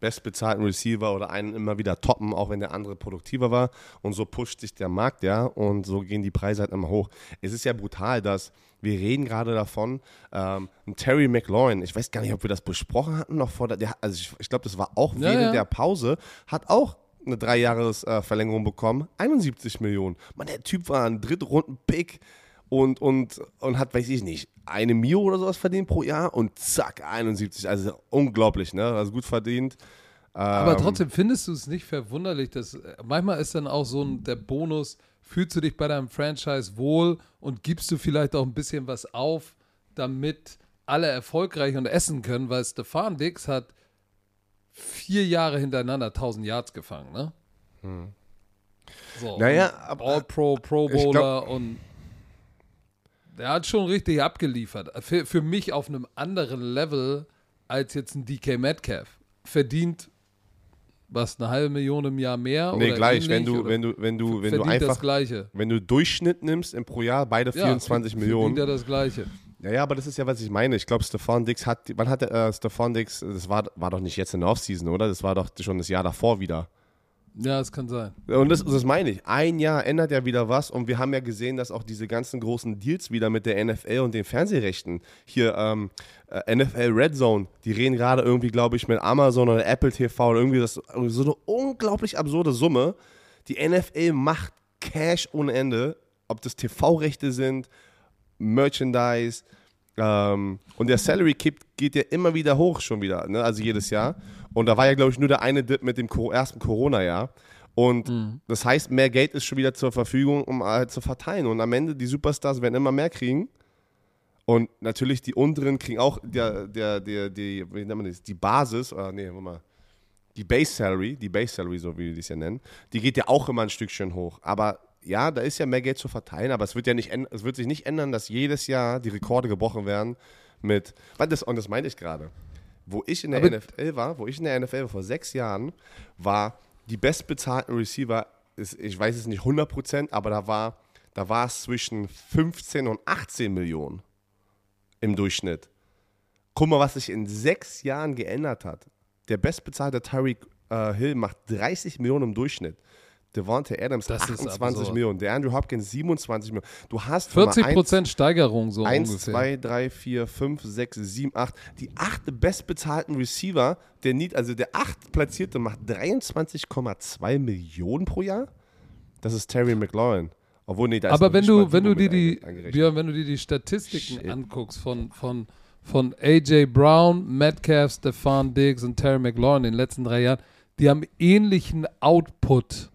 bestbezahlten Receiver oder einen immer wieder toppen, auch wenn der andere produktiver war. Und so pusht sich der Markt, ja, und so gehen die Preise halt immer hoch. Es ist ja brutal, dass wir reden gerade davon, ähm, Terry McLaurin, ich weiß gar nicht, ob wir das besprochen hatten noch vor der, der also ich, ich glaube, das war auch Ja, während ja. der Pause, hat auch eine Dreijahres-Verlängerung bekommen, 71 Millionen. Mann, der Typ war ein Drittrunden-Pick und, und, und hat, weiß ich nicht, eine Mio oder sowas verdient pro Jahr und zack, 71. Also unglaublich, ne? Also gut verdient. Aber Ähm, trotzdem findest du es nicht verwunderlich, dass äh, manchmal ist dann auch so ein, der Bonus, fühlst du dich bei deinem Franchise wohl und gibst du vielleicht auch ein bisschen was auf, damit alle erfolgreich und essen können, weil Stefan Dix hat vier Jahre hintereinander 1000 Yards gefangen, ne? So, Hm. Naja, und aber- All-Pro, Pro ich glaub- Bowler und der hat schon richtig abgeliefert. Für, für mich auf einem anderen Level als jetzt ein DK Metcalf. Verdient was, eine halbe Million im Jahr mehr? Nee, oder gleich, wenn du, wenn du, wenn du, wenn du verdient das einfach, Gleiche. wenn du Durchschnitt nimmst im pro Jahr, beide Ja, 24 verdient Millionen. er das Gleiche. Ja, ja, aber das ist ja, was ich meine. Ich glaube, Stefan Dix hat, wann hat äh, Stefan Dix, das war, war doch nicht jetzt in der Offseason, oder? Das war doch schon das Jahr davor wieder. Ja, es kann sein. Und das, das meine ich. Ein Jahr ändert ja wieder was und wir haben ja gesehen, dass auch diese ganzen großen Deals wieder mit der NFL und den Fernsehrechten hier ähm, äh, NFL Red Zone, die reden gerade irgendwie, glaube ich, mit Amazon oder Apple TV oder irgendwie das so eine unglaublich absurde Summe. Die NFL macht Cash ohne Ende, ob das TV-Rechte sind, Merchandise ähm, und der Salary Cap geht ja immer wieder hoch schon wieder, ne? also jedes Jahr. Und da war ja, glaube ich, nur der eine Dip mit dem ersten Corona-Jahr. Und das heißt, mehr Geld ist schon wieder zur Verfügung, um halt zu verteilen. Und am Ende, die Superstars werden immer mehr kriegen. Und natürlich die unteren kriegen auch der, der, der, die, wie nennt man das, die Basis, oder nee, warte mal, die Base Salary, die Base Salary, so wie die es ja nennen, die geht ja auch immer ein Stückchen hoch. Aber ja, da ist ja mehr Geld zu verteilen, aber es wird ja nicht, es wird sich nicht ändern, dass jedes Jahr die Rekorde gebrochen werden mit, weil das, und das meinte ich gerade. Wo ich in der Aber- NFL war, wo ich in der NFL war vor sechs Jahren, war die bestbezahlten Receiver, ist, ich weiß es nicht 100%, aber da war, da war es zwischen 15 und 18 Millionen im Durchschnitt. Guck mal, was sich in sechs Jahren geändert hat. Der bestbezahlte Tyreek äh, Hill macht 30 Millionen im Durchschnitt. Devontae Adams Das ist 28 absurd. Millionen. Der Andrew Hopkins 27 Millionen. Du hast warte mal, 40 eins- Prozent Steigerung so 1, ungefähr. 2, 3, 4, 5, 6, 7, 8. Die acht bestbezahlten Receiver, der Need, also der acht platzierte macht 23,2 Millionen pro Jahr. Das ist Terry McLaurin. Obwohl, nee, da ist Aber wenn du, wenn du dir die. Björn, wenn du dir die Statistiken Shit. anguckst von, von, von AJ Brown, Metcalf, Stefan Diggs und Terry McLaurin in den letzten drei Jahren, die haben ähnlichen Output.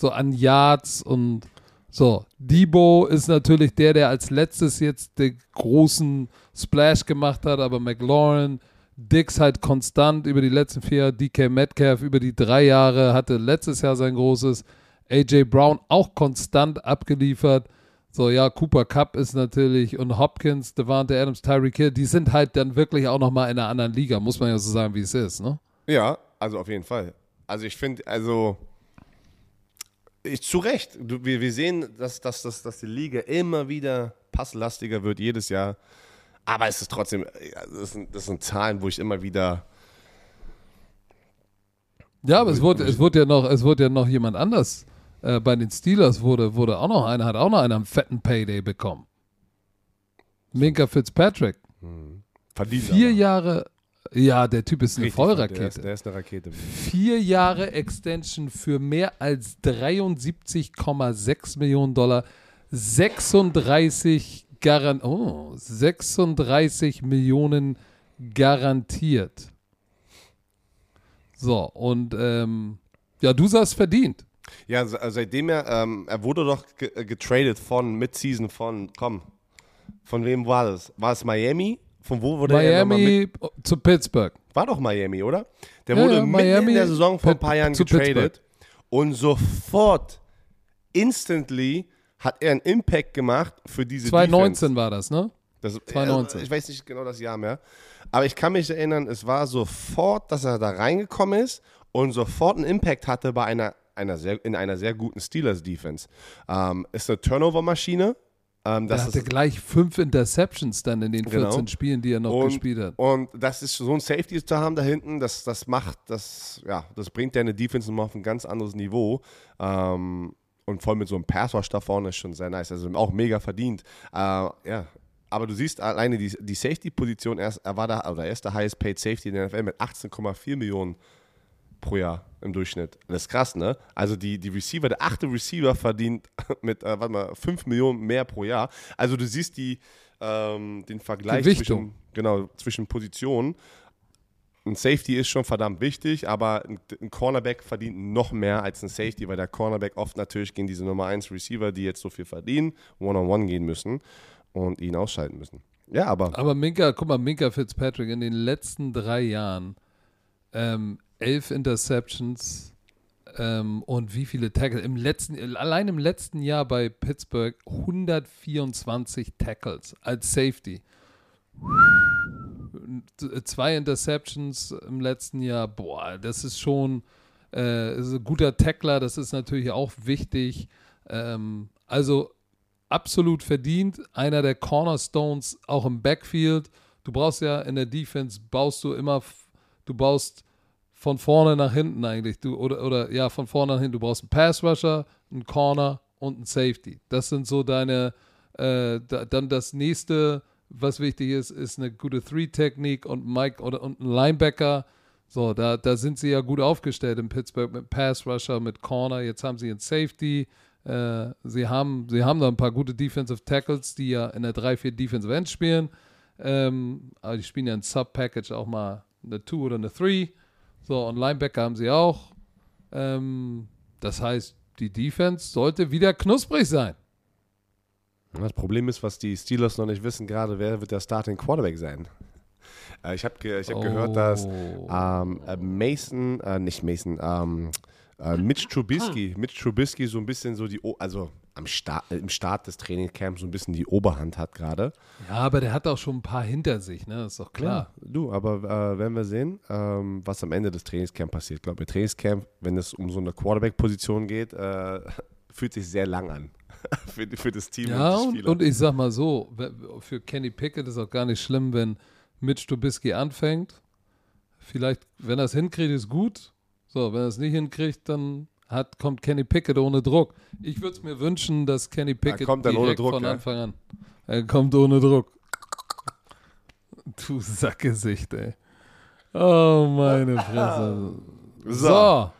So an Yards und so. Debo ist natürlich der, der als letztes jetzt den großen Splash gemacht hat, aber McLaurin, Diggs halt konstant über die letzten vier Jahre, DK Metcalf über die drei Jahre, hatte letztes Jahr sein großes. AJ Brown auch konstant abgeliefert. So, ja, Cooper Cup ist natürlich und Hopkins, Devante Adams, Tyreek Hill, die sind halt dann wirklich auch nochmal in einer anderen Liga, muss man ja so sagen, wie es ist, ne? Ja, also auf jeden Fall. Also ich finde, also ich, zu Recht. Du, wir, wir sehen, dass, dass, dass, dass die Liga immer wieder passlastiger wird, jedes Jahr. Aber es ist trotzdem, das sind, das sind Zahlen, wo ich immer wieder. Ja, aber es wurde, es wurde ja noch, es wurde ja noch jemand anders. Äh, bei den Steelers wurde, wurde auch noch einer, hat auch noch einer einen fetten Payday bekommen. Minka Fitzpatrick. Verdient Vier aber. Jahre, ja, der Typ ist eine Richtig, Der ist, Vollrakete. der ist eine Rakete. Vier Jahre Extension für mehr als 73,6 Millionen Dollar. 36 Garan oh, 36 Millionen garantiert. So, und ähm, ja, du sagst verdient. Ja, se- seitdem er, ähm, er wurde doch ge getradet von, Midseason von, komm, von wem war das? War es Miami? Von wo wurde er nochmal mit? Miami zu Pittsburgh. War doch Miami, oder? Der Ja, wurde ja, mitten Miami in der Saison vor ein paar Jahren getradet und sofort, instantly, hat er einen Impact gemacht für diese 2019 war das, ne? Das, 2019. äh, Ich weiß nicht genau das Jahr mehr. Aber ich kann mich erinnern, es war sofort, dass er da reingekommen ist und sofort einen Impact hatte bei einer, einer sehr, in einer sehr guten Steelers-Defense. Ähm, ist eine Turnover-Maschine. Ähm, Er hatte gleich fünf Interceptions dann in den 14 Genau. Spielen, die er noch und, gespielt hat. und das ist so ein Safety zu haben da hinten, das, das macht, das, ja, das bringt deine Defense nochmal auf ein ganz anderes Niveau. Ähm, und voll mit so einem Passwash da vorne ist schon sehr nice. Also auch mega verdient. Äh, ja. Aber du siehst alleine die, die Safety-Position, er, er war da, oder er ist der highest paid Safety in der NFL mit 18,4 Millionen pro Jahr im Durchschnitt. Das ist krass, ne? Also die, die Receiver, der achte Receiver verdient mit, äh, warte mal, 5 Millionen mehr pro Jahr. Also du siehst die, ähm, den Vergleich zwischen, genau, zwischen Positionen. Ein Safety ist schon verdammt wichtig, aber ein, ein Cornerback verdient noch mehr als ein Safety, weil der Cornerback oft natürlich gegen diese Nummer 1 Receiver, die jetzt so viel verdienen, One-on-One gehen müssen und ihn ausschalten müssen. Ja, aber Aber Minka, guck mal, Minka Fitzpatrick in den letzten drei Jahren ähm, elf Interceptions ähm, und wie viele Tackles? Im letzten, allein im letzten Jahr bei Pittsburgh 124 Tackles als Safety. Zwei Interceptions im letzten Jahr, boah, das ist schon äh, ist ein guter Tackler, das ist natürlich auch wichtig. Ähm, also absolut verdient, einer der Cornerstones auch im Backfield. Du brauchst ja in der Defense, baust du immer, du baust von vorne nach hinten eigentlich, du, oder, oder ja, von vorne nach hinten. Du brauchst einen Pass-Rusher, einen Corner und einen Safety. Das sind so deine, äh, da, dann das nächste, was wichtig ist, ist eine gute Three-Technik und Mike oder und ein Linebacker. So, da, da sind sie ja gut aufgestellt in Pittsburgh mit Pass-Rusher, mit Corner. Jetzt haben sie einen Safety. Äh, sie, haben, sie haben da ein paar gute Defensive Tackles, die ja in der 3-4 Defensive End spielen. Ähm, aber die spielen ja ein Sub-Package auch mal eine 2 oder eine 3. So, und Linebacker haben sie auch. Ähm, das heißt, die Defense sollte wieder knusprig sein. Das Problem ist, was die Steelers noch nicht wissen, gerade wer wird der Starting Quarterback sein. Äh, ich habe ge ich hab gehört, dass Oh. ähm, äh, Mason, äh, nicht Mason, ähm, äh, Mitch Trubisky, Mitch Trubisky so ein bisschen so die, o also am Start, im Start des Trainingcamps so ein bisschen die Oberhand hat gerade. Ja, aber der hat auch schon ein paar hinter sich, ne? Das ist doch klar. du, aber äh, werden wir sehen, ähm, was am Ende des Trainingscamps passiert. Ich glaube, im Trainingscamp, wenn es um so eine Quarterback-Position geht, äh, fühlt sich sehr lang an für, für das Team Ja, und, Spieler. und ich sag mal so, für Kenny Pickett ist auch gar nicht schlimm, wenn Mitch Trubisky anfängt. Vielleicht, wenn er es hinkriegt, ist gut. So, wenn er es nicht hinkriegt, dann hat, kommt Kenny Pickett ohne Druck. Ich würde es mir wünschen, dass Kenny Pickett kommt dann ohne direkt Druck, von? Anfang an. Er kommt ohne Druck. Du Sackgesicht, ey. Oh, meine Fresse. So. So.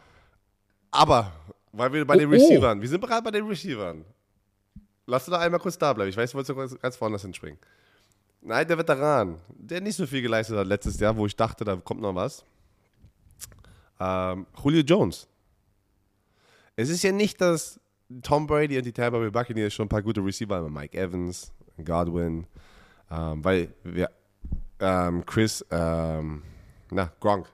Aber, weil wir bei den Oh, oh. Receivern, wir sind gerade bei den Receivern. Lass du da einmal kurz da bleiben. Ich weiß, du wolltest ganz, ganz woanders hinspringen. Nein, der Veteran, der nicht so viel geleistet hat letztes Jahr, wo ich dachte, da kommt noch was. Ähm, Julio Jones. Es ist ja nicht, dass Tom Brady und die Tampa Bay Buccaneers schon ein paar gute Receiver haben. Mike Evans, Godwin, ähm, weil wir, ähm, Chris, ähm, na, Gronk.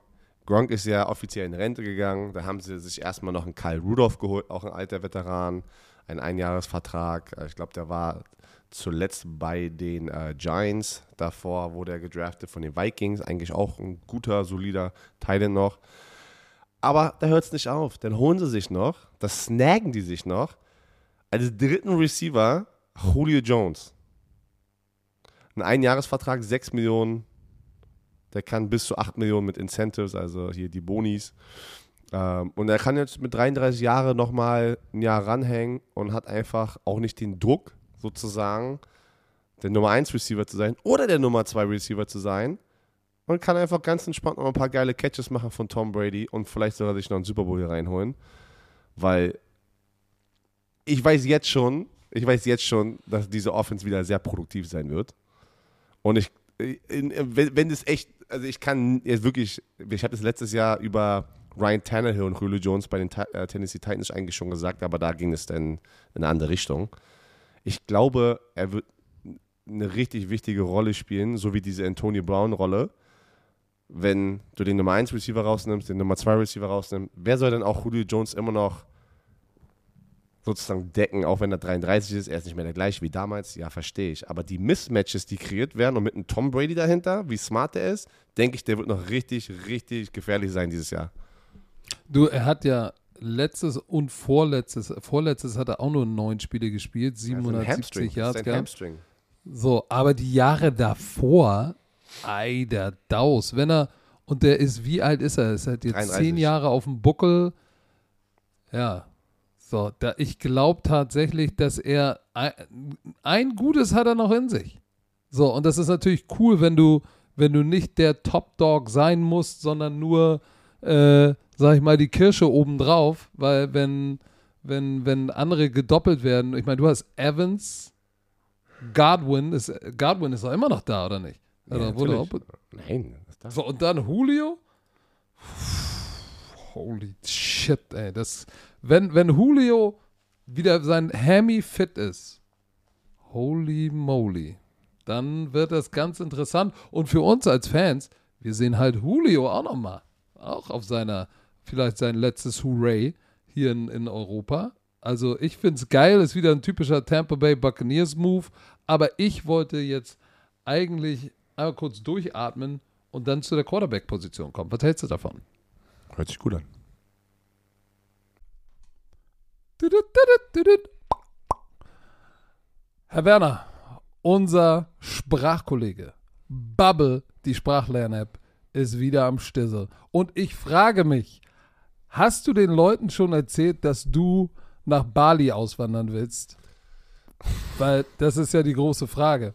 Gronk ist ja offiziell in Rente gegangen. Da haben sie sich erstmal noch einen Kyle Rudolph geholt, auch ein alter Veteran. einen Einjahresvertrag. Ich glaube, der war zuletzt bei den äh, Giants. Davor wurde er gedraftet von den Vikings. Eigentlich auch ein guter, solider Teil noch. Aber da hört es nicht auf. Dann holen sie sich noch, das snaggen die sich noch, als dritten Receiver Julio Jones. Ein Einjahresvertrag, 6 Millionen. Der kann bis zu 8 Millionen mit Incentives, also hier die Bonis. Ähm, und er kann jetzt mit 33 Jahren nochmal ein Jahr ranhängen und hat einfach auch nicht den Druck, sozusagen, der Nummer 1 Receiver zu sein oder der Nummer 2 Receiver zu sein. Und kann einfach ganz entspannt noch ein paar geile Catches machen von Tom Brady und vielleicht sogar sich noch einen Super Bowl hier reinholen. Weil ich weiß jetzt schon, ich weiß jetzt schon, dass diese Offense wieder sehr produktiv sein wird. Und ich, wenn, wenn echt, also ich kann jetzt wirklich, ich habe das letztes Jahr über Ryan Tannehill und Julio Jones bei den äh, Tennessee Titans eigentlich schon gesagt, aber da ging es dann in eine andere Richtung. Ich glaube, er wird eine richtig wichtige Rolle spielen, so wie diese Antonio Brown-Rolle. Wenn du den Nummer 1 Receiver rausnimmst, den Nummer 2 Receiver rausnimmst, wer soll denn auch Julio Jones immer noch sozusagen decken, auch wenn er 33 ist, er ist nicht mehr der gleiche wie damals, ja, verstehe ich. Aber die Mismatches, die kreiert werden und mit einem Tom Brady dahinter, wie smart er ist, denke ich, der wird noch richtig, richtig gefährlich sein dieses Jahr. Du, er hat ja letztes und vorletztes, vorletztes hat er auch nur neun Spiele gespielt, Das ist ein Hamstring. 770 Das Yards gehabt. Hamstring. So, aber die Jahre davor, ei, der Daus, wenn er, und der ist, wie alt ist er? Ist er jetzt 33. zehn Jahre auf dem Buckel? Ja. So, da, ich glaube tatsächlich, dass er, ein, ein Gutes hat er noch in sich. So, und das ist natürlich cool, wenn du, wenn du nicht der Top-Dog sein musst, sondern nur, äh, sag ich mal, die Kirsche obendrauf, weil wenn, wenn, wenn andere gedoppelt werden, ich meine, du hast Evans, Godwin ist, Godwin ist doch immer noch da, oder nicht? Wurde natürlich. auch, Nein, das so, und dann Julio? Holy shit, ey. Das, wenn, wenn Julio wieder sein Hammy fit ist, holy moly, dann wird das ganz interessant. Und für uns als Fans, wir sehen halt Julio auch nochmal. Auch auf seiner, vielleicht sein letztes Hooray hier in, in Europa. Also ich finde es geil, ist wieder ein typischer Tampa Bay Buccaneers Move. Aber ich wollte jetzt eigentlich einmal kurz durchatmen und dann zu der Quarterback-Position kommen. Was hältst du davon? Hört sich gut an. Herr Werner, unser Sprachkollege Bubble, die Sprachlern-App, ist wieder am Stissel. Und ich frage mich, hast du den Leuten schon erzählt, dass du nach Bali auswandern willst? Weil das ist ja die große Frage.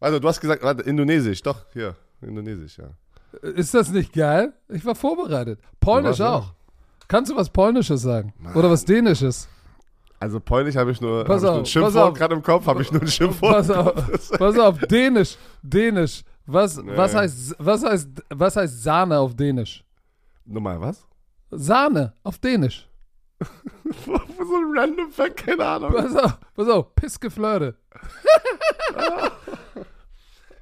also du hast gesagt, warte, Indonesisch, doch, hier, Indonesisch, ja. Ist das nicht geil? Ich war vorbereitet. Polnisch warst, ja. auch. Kannst du was Polnisches sagen? Oder was Dänisches? Also Polnisch habe ich nur, hab ich ein auf, pass Schimpfwort gerade im Kopf, habe ich nur ein Schimpfwort. Pass auf, pass auf, Dänisch, Dänisch. Was, was, Nee. heißt, was, heißt, was heißt Sahne auf Dänisch? Nochmal was? Sahne auf Dänisch. so ein random Fact, keine Ahnung. Pass auf, pass auf, Pissgeflirte.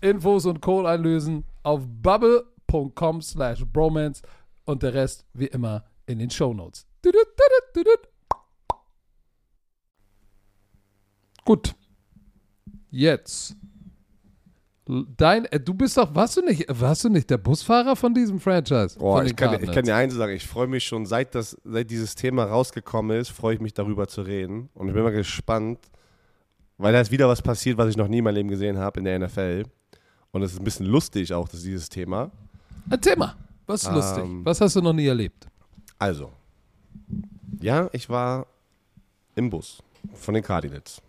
Infos und Code einlösen auf bubble.com slash bromance und der Rest wie immer in den Shownotes. Gut. Jetzt. Dein, äh, du bist doch, warst du nicht, warst du nicht der Busfahrer von diesem Franchise? Boah, ich kann, ich kann dir eins sagen, ich freue mich schon, seit, das, seit dieses Thema rausgekommen ist, freue ich mich darüber zu reden. Und ich bin mal gespannt, weil da ist wieder was passiert, was ich noch nie in meinem Leben gesehen habe in der NFL. Und es ist ein bisschen lustig auch, dass dieses Thema. Erzähl mal, was ist lustig? Ähm, Was hast du noch nie erlebt? Also, ja, ich war im Bus von den Cardinals.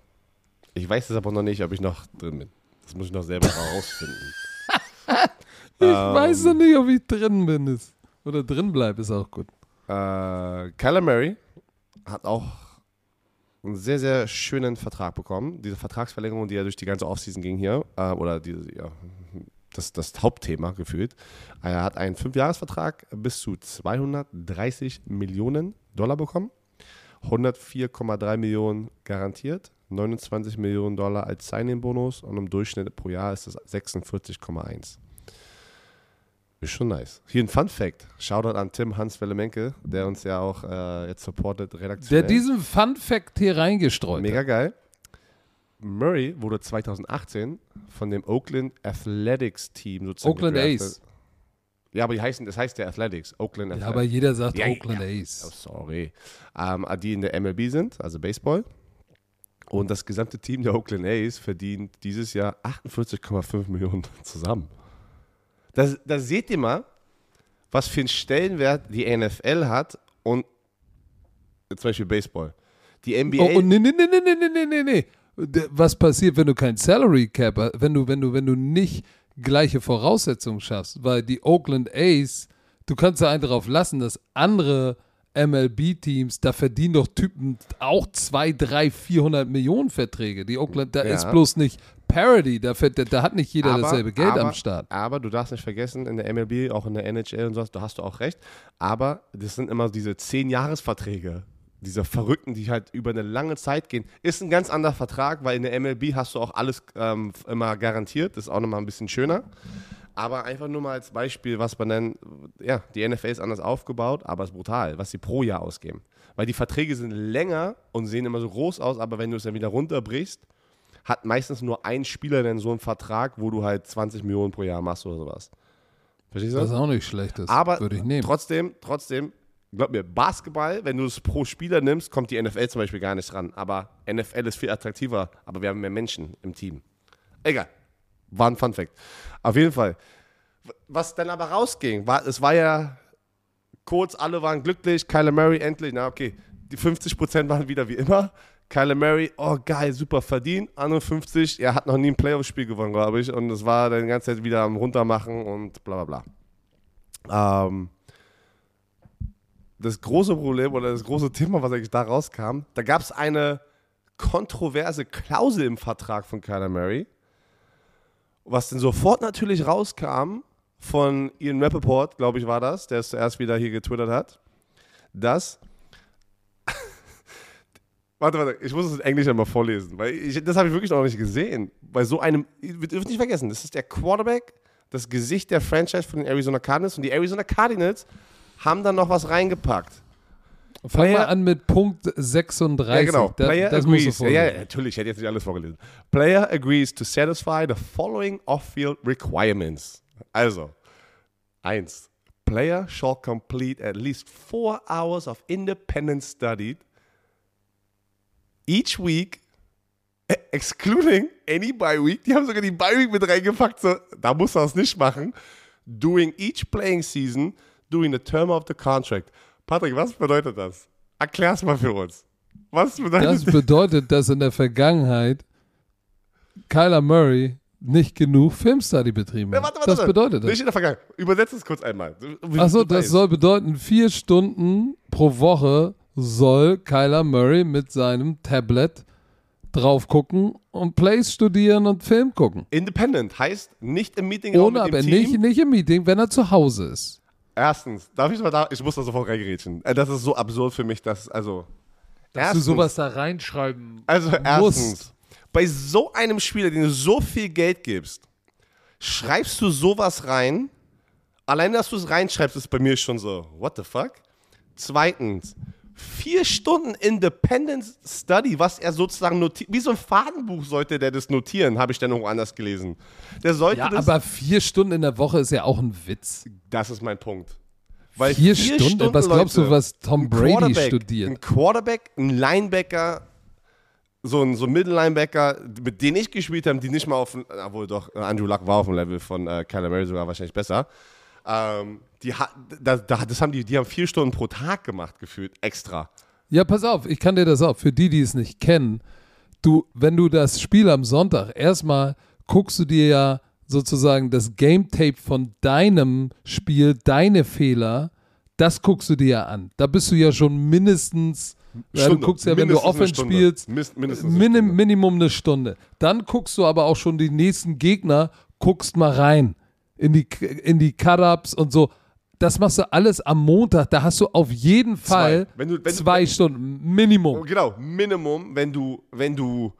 Ich weiß jetzt aber noch nicht, ob ich noch drin bin. Das muss ich noch selber herausfinden. Ich Ähm. weiß noch nicht, ob ich drin bin. Ist. Oder drin bleibe, ist auch gut. Äh, Murray hat auch einen sehr, sehr schönen Vertrag bekommen. Diese Vertragsverlängerung, die ja durch die ganze Offseason ging hier, äh, oder die, ja, das, das Hauptthema gefühlt. Er hat einen Fünfjahresvertrag bis zu 230 Millionen Dollar bekommen. 104,3 Millionen garantiert, 29 Millionen Dollar als Signing-Bonus und im Durchschnitt pro Jahr ist es 46,1. Ist schon nice. Hier ein Fun Fact. Shoutout an Tim Hans Wellemenke, der uns ja auch äh, jetzt supportet Der redaktionell. diesen Fun Fact hier reingestreut Mega hat. geil. Murray wurde 2018 von dem Oakland Athletics Team sozusagen Oakland gedraftet. Ace. Ja, aber die heißen, das heißt ja Athletics. Oakland Ja, Athletics. aber jeder sagt Ja, Oakland ja. Ace. Oh, sorry. Ähm, die in der MLB sind, also Baseball. Und das gesamte Team der Oakland A's verdient dieses Jahr 48,5 Millionen zusammen. Das, das seht ihr mal, was für einen Stellenwert die NFL hat und zum Beispiel Baseball. Die NBA. Oh, und nee, nee, nee, nee, nee, nee, nee, nee. Was passiert, wenn du kein Salary Cap, wenn du, wenn du, wenn du nicht gleiche Voraussetzungen schaffst? Weil die Oakland A's, du kannst ja einen darauf lassen, dass andere MLB-Teams, da verdienen doch Typen auch 2, 3, 400 Millionen Verträge. Die Oakland, da Ja. ist bloß nicht Parity, da, da, da hat nicht jeder dasselbe Geld aber, am Start. Aber du darfst nicht vergessen, in der MLB, auch in der NHL und sowas, da hast du auch recht. Aber das sind immer diese 10-Jahres-Verträge. Diese Verrückten, die halt über eine lange Zeit gehen. Ist ein ganz anderer Vertrag, weil in der MLB hast du auch alles ähm, immer garantiert. Das ist auch nochmal ein bisschen schöner. Aber einfach nur mal als Beispiel, was man nennt, ja, die NFL ist anders aufgebaut, aber es ist brutal, was sie pro Jahr ausgeben. Weil die Verträge sind länger und sehen immer so groß aus, aber wenn du es dann wieder runterbrichst, hat meistens nur ein Spieler dann so einen Vertrag, wo du halt 20 Millionen pro Jahr machst oder sowas. Verstehst du? Was auch nicht schlecht ist. Aber würde ich nehmen. trotzdem, trotzdem, glaub mir, Basketball, wenn du es pro Spieler nimmst, kommt die NFL zum Beispiel gar nicht ran. Aber NFL ist viel attraktiver, aber wir haben mehr Menschen im Team. Egal. War ein Fun Fact. Auf jeden Fall. Was dann aber rausging, war, es war ja kurz, alle waren glücklich, Kyler Murray endlich, na okay, die 50% waren wieder wie immer. Kyler Murray, oh geil, super verdient. Andere 50, er hat noch nie ein Playoff-Spiel gewonnen, glaube ich. Und es war dann die ganze Zeit wieder am Runtermachen und bla bla bla. Ähm, das große Problem oder das große Thema, was eigentlich da rauskam, da gab es eine kontroverse Klausel im Vertrag von Kyler Murray, was dann sofort natürlich rauskam von Ian Rappaport, glaube ich war das, der es zuerst wieder hier getwittert hat, dass Warte, warte, ich muss es in Englisch einmal vorlesen, weil ich, das habe ich wirklich noch nicht gesehen. Bei so einem, ihr dürft nicht vergessen, das ist der Quarterback, das Gesicht der Franchise von den Arizona Cardinals und die Arizona Cardinals haben dann noch was reingepackt. Fangen wir an mit Punkt 36. Ja, genau. Da, Player agrees. Ja, ja, natürlich, ich hätte jetzt nicht alles vorgelesen. Player agrees to satisfy the following off-field requirements. Also, eins. Player shall complete at least four hours of independent study each week, eh, excluding any bye week. Die haben sogar die bye week mit reingepackt. So, da muss er es nicht machen. Doing each playing season, during the term of the contract. Patrick, was bedeutet das? Erklär's mal für uns. Was bedeutet Das bedeutet, dass in der Vergangenheit Kyler Murray nicht genug Filmstudy betrieben Ja, hat. warte, warte, das bedeutet Nicht das. in der Vergangenheit. Übersetz es kurz einmal. Achso, das soll bedeuten, vier Stunden pro Woche soll Kyler Murray mit seinem Tablet drauf gucken und Plays studieren und Film gucken. Independent heißt nicht im Meeting Ohne aber Team. nicht, nicht im Meeting, wenn er zu Hause ist. Erstens, darf ich mal da, ich muss da sofort reingerätschen. Äh, Das ist so absurd für mich, dass, also. Dass du sowas da reinschreiben Also musst. erstens, bei so einem Spieler, den du so viel Geld gibst, schreibst du sowas rein. Allein, dass du es reinschreibst, ist bei mir schon so, what the fuck? Zweitens, vier Stunden Independent Study, was er sozusagen notiert. Wie so ein Fadenbuch sollte der das notieren, habe ich dann irgendwo anders gelesen. Der sollte Ja, das. aber vier Stunden in der Woche ist ja auch ein Witz. das ist mein Punkt. Weil Vier Stunden? Was glaubst du, was Tom Brady studiert? Ein Quarterback, ein Linebacker, so ein, so ein Mittellinebacker, mit denen ich gespielt habe, die nicht mal auf, dem- obwohl doch, Andrew Luck war auf dem Level von äh, Kyler Murray sogar wahrscheinlich besser. Ähm, die, da, da, das haben die, die haben vier Stunden pro Tag gemacht, gefühlt, extra. Ja, pass auf, ich kann dir das auch. Für die, die es nicht kennen, du, wenn du das Spiel am Sonntag, erstmal guckst du dir ja sozusagen das Game Tape von deinem Spiel, deine Fehler, das guckst du dir ja an. Da bist du ja schon mindestens, ja, du guckst ja, wenn du Offense spielst, mindestens eine. Minimum eine Stunde. Dann guckst du aber auch schon die nächsten Gegner, guckst mal rein in die, in die Cut-Ups und so. Das machst du alles am Montag. Da hast du auf jeden Fall Zwei. Wenn du- wenn du- zwei Stunden Minimum. Genau, Minimum, wenn du, wenn du,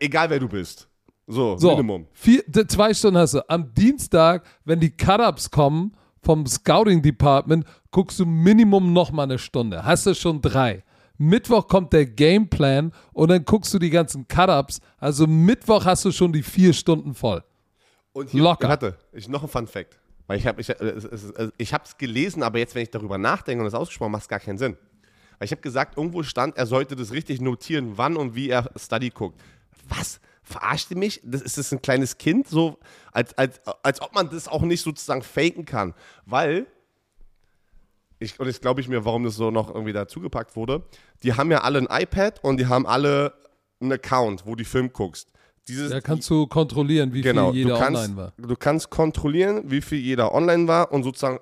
egal wer du bist. So, So, Minimum. Vier, zwei Stunden hast du. Am Dienstag, wenn die Cut-Ups kommen vom Scouting Department, guckst du Minimum noch mal eine Stunde. Hast du schon drei. Mittwoch kommt der Gameplan und dann guckst du die ganzen Cut-Ups. Also Mittwoch hast du schon die vier Stunden voll. Und hier, Locker. Warte, ich, noch ein Fun Fact. Weil ich habe ich, äh, es- es- es- ich es gelesen, aber jetzt, wenn ich darüber nachdenke und das ausgesprochen macht es gar keinen Sinn. Weil ich habe gesagt, irgendwo stand, er sollte das richtig notieren, wann und wie er Study guckt. Was? Verarscht ihr mich? Das, ist das ein kleines Kind? So, als, als, als ob man das auch nicht sozusagen faken kann. Weil, ich, und jetzt glaube ich mir, warum das so noch irgendwie dazugepackt wurde, die haben ja alle ein iPad und die haben alle einen Account, wo du Film guckst. Dieses, Da kannst du kontrollieren, wie genau, viel jeder kannst, online war. Du kannst kontrollieren, wie viel jeder online war und sozusagen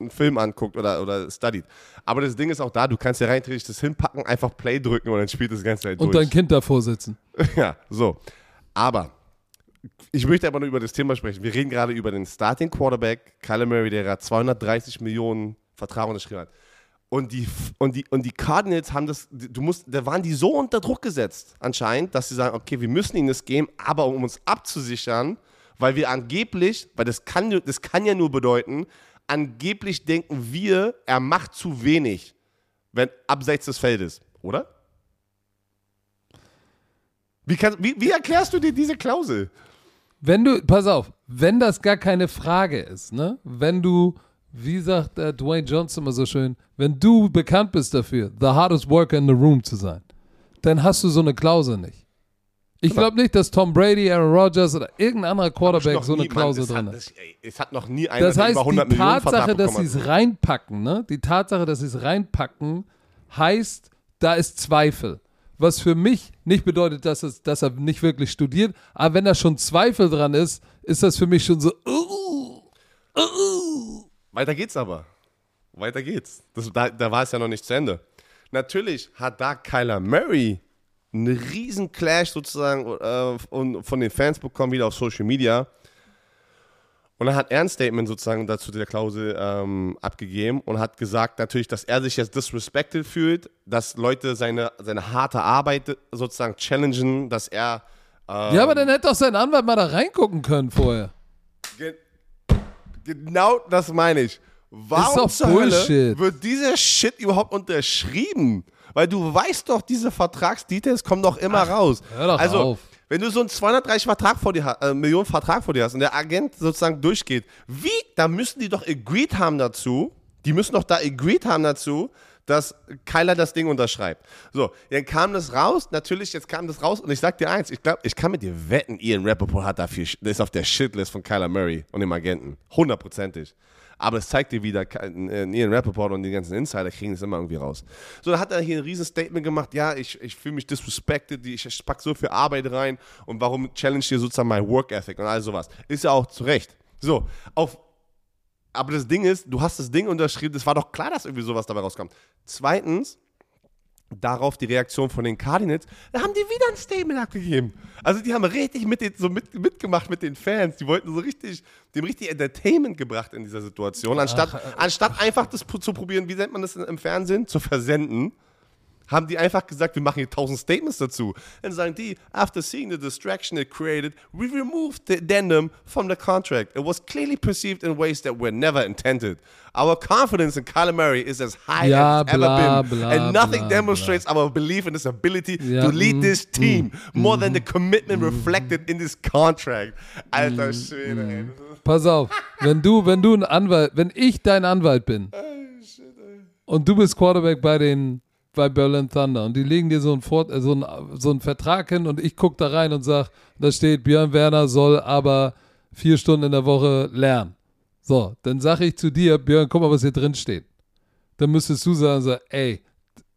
einen Film anguckt oder, oder studied. Aber das Ding ist auch da, du kannst ja rein theoretisch das hinpacken, einfach Play drücken und dann spielt das ganze Zeit Und durch. dein Kind davor sitzen. Ja, so. Aber ich möchte aber nur über das Thema sprechen. Wir reden gerade über den Starting Quarterback, Kyler Murray, der gerade 230 Millionen Vertrag unterschrieben hat. Und die, und, die, und die Cardinals haben das, du musst, da waren die so unter Druck gesetzt, anscheinend, dass sie sagen, okay, wir müssen ihnen das geben, aber um uns abzusichern, weil wir angeblich, weil das kann, das kann ja nur bedeuten, angeblich denken wir, er macht zu wenig, wenn abseits des Feldes, oder? Wie, kann, wie, wie erklärst du dir diese Klausel? Wenn du, pass auf, wenn das gar keine Frage ist, ne? Wenn du, wie sagt äh, Dwayne Johnson immer so schön, wenn du bekannt bist dafür, the hardest worker in the room zu sein, dann hast du so eine Klausel nicht. Ich glaube nicht, dass Tom Brady, Aaron Rodgers oder irgendein anderer Quarterback so eine nie- Klausel es drin hat, das, ey, es hat noch nie einer Das heißt, über 100 die Millionen Tatsache, dass sie es reinpacken, ne? Die Tatsache, dass sie es reinpacken, heißt, da ist Zweifel. Was für mich nicht bedeutet, dass, es, dass er nicht wirklich studiert, aber wenn da schon Zweifel dran ist, ist das für mich schon so, uh, uh, Weiter geht's aber. weiter geht's. Das, da, da war es ja noch nicht zu Ende. Natürlich hat da Kyler Murray einen riesen Clash sozusagen äh, und von den Fans bekommen, wieder auf Social Media. Und dann hat er ein Statement sozusagen dazu der Klausel ähm, abgegeben und hat gesagt natürlich, dass er sich jetzt disrespected fühlt, dass Leute seine, seine harte Arbeit sozusagen challengen, dass er ähm, Ja, aber dann hätte doch sein Anwalt mal da reingucken können vorher. Ge genau das meine ich. Warum Ist doch zur Hölle Bullshit. wird dieser Shit überhaupt unterschrieben? Weil du weißt doch, diese Vertragsdetails kommen doch immer raus. hör doch also, auf. wenn du so einen 230 Vertrag vor dir, äh, Millionen Vertrag vor dir hast und der Agent sozusagen durchgeht, wie, da müssen die doch agreed haben dazu, die müssen doch da agreed haben dazu, dass Kyler das Ding unterschreibt. So, dann kam das raus, natürlich, jetzt kam das raus und ich sag dir eins, ich glaube, ich kann mit dir wetten, Ian Rappaport hat dafür, ist auf der Shitlist von Kyler Murray und dem Agenten. Hundertprozentig. Aber es zeigt dir wieder, äh, Ian Rappaport und die ganzen Insider kriegen das immer irgendwie raus. So, da hat er hier ein riesen Statement gemacht, ja, ich, ich fühle mich disrespected, ich, pack so viel Arbeit rein und warum challenge hier sozusagen mein Work Ethic und all sowas. Ist ja auch zu Recht. So, auf aber das Ding ist, du hast das Ding unterschrieben, es war doch klar, dass irgendwie sowas dabei rauskommt. Zweitens, darauf die Reaktion von den Cardinals, da haben die wieder ein Statement abgegeben. Also die haben richtig mit den, so mit, mitgemacht mit den Fans. Die wollten so richtig, dem richtig Entertainment gebracht in dieser Situation, anstatt, anstatt einfach das zu probieren, wie nennt man das im Fernsehen, zu versenden. Haben die einfach gesagt, wir machen hier tausend Statements dazu. Dann sagen die, after seeing the distraction it created, we removed the addendum from the contract. It was clearly perceived in ways that were never intended. Our confidence in Murray is as high Ja, as it's bla, ever been. bla, and nothing bla, demonstrates our belief in his ability Ja, to lead mm, this team more than the commitment reflected in this contract. Alter Schwede, ey. Pass auf, wenn du, wenn du ein Anwalt, wenn ich dein Anwalt bin und du bist Quarterback bei den bei Berlin Thunder und die legen dir so einen, Fort, äh, so einen, so einen Vertrag hin und ich gucke da rein und sag, da steht, Björn Werner soll aber vier Stunden in der Woche lernen. So, dann sage ich zu dir, Björn, guck mal, was hier drin steht. Dann müsstest du sagen, so, ey,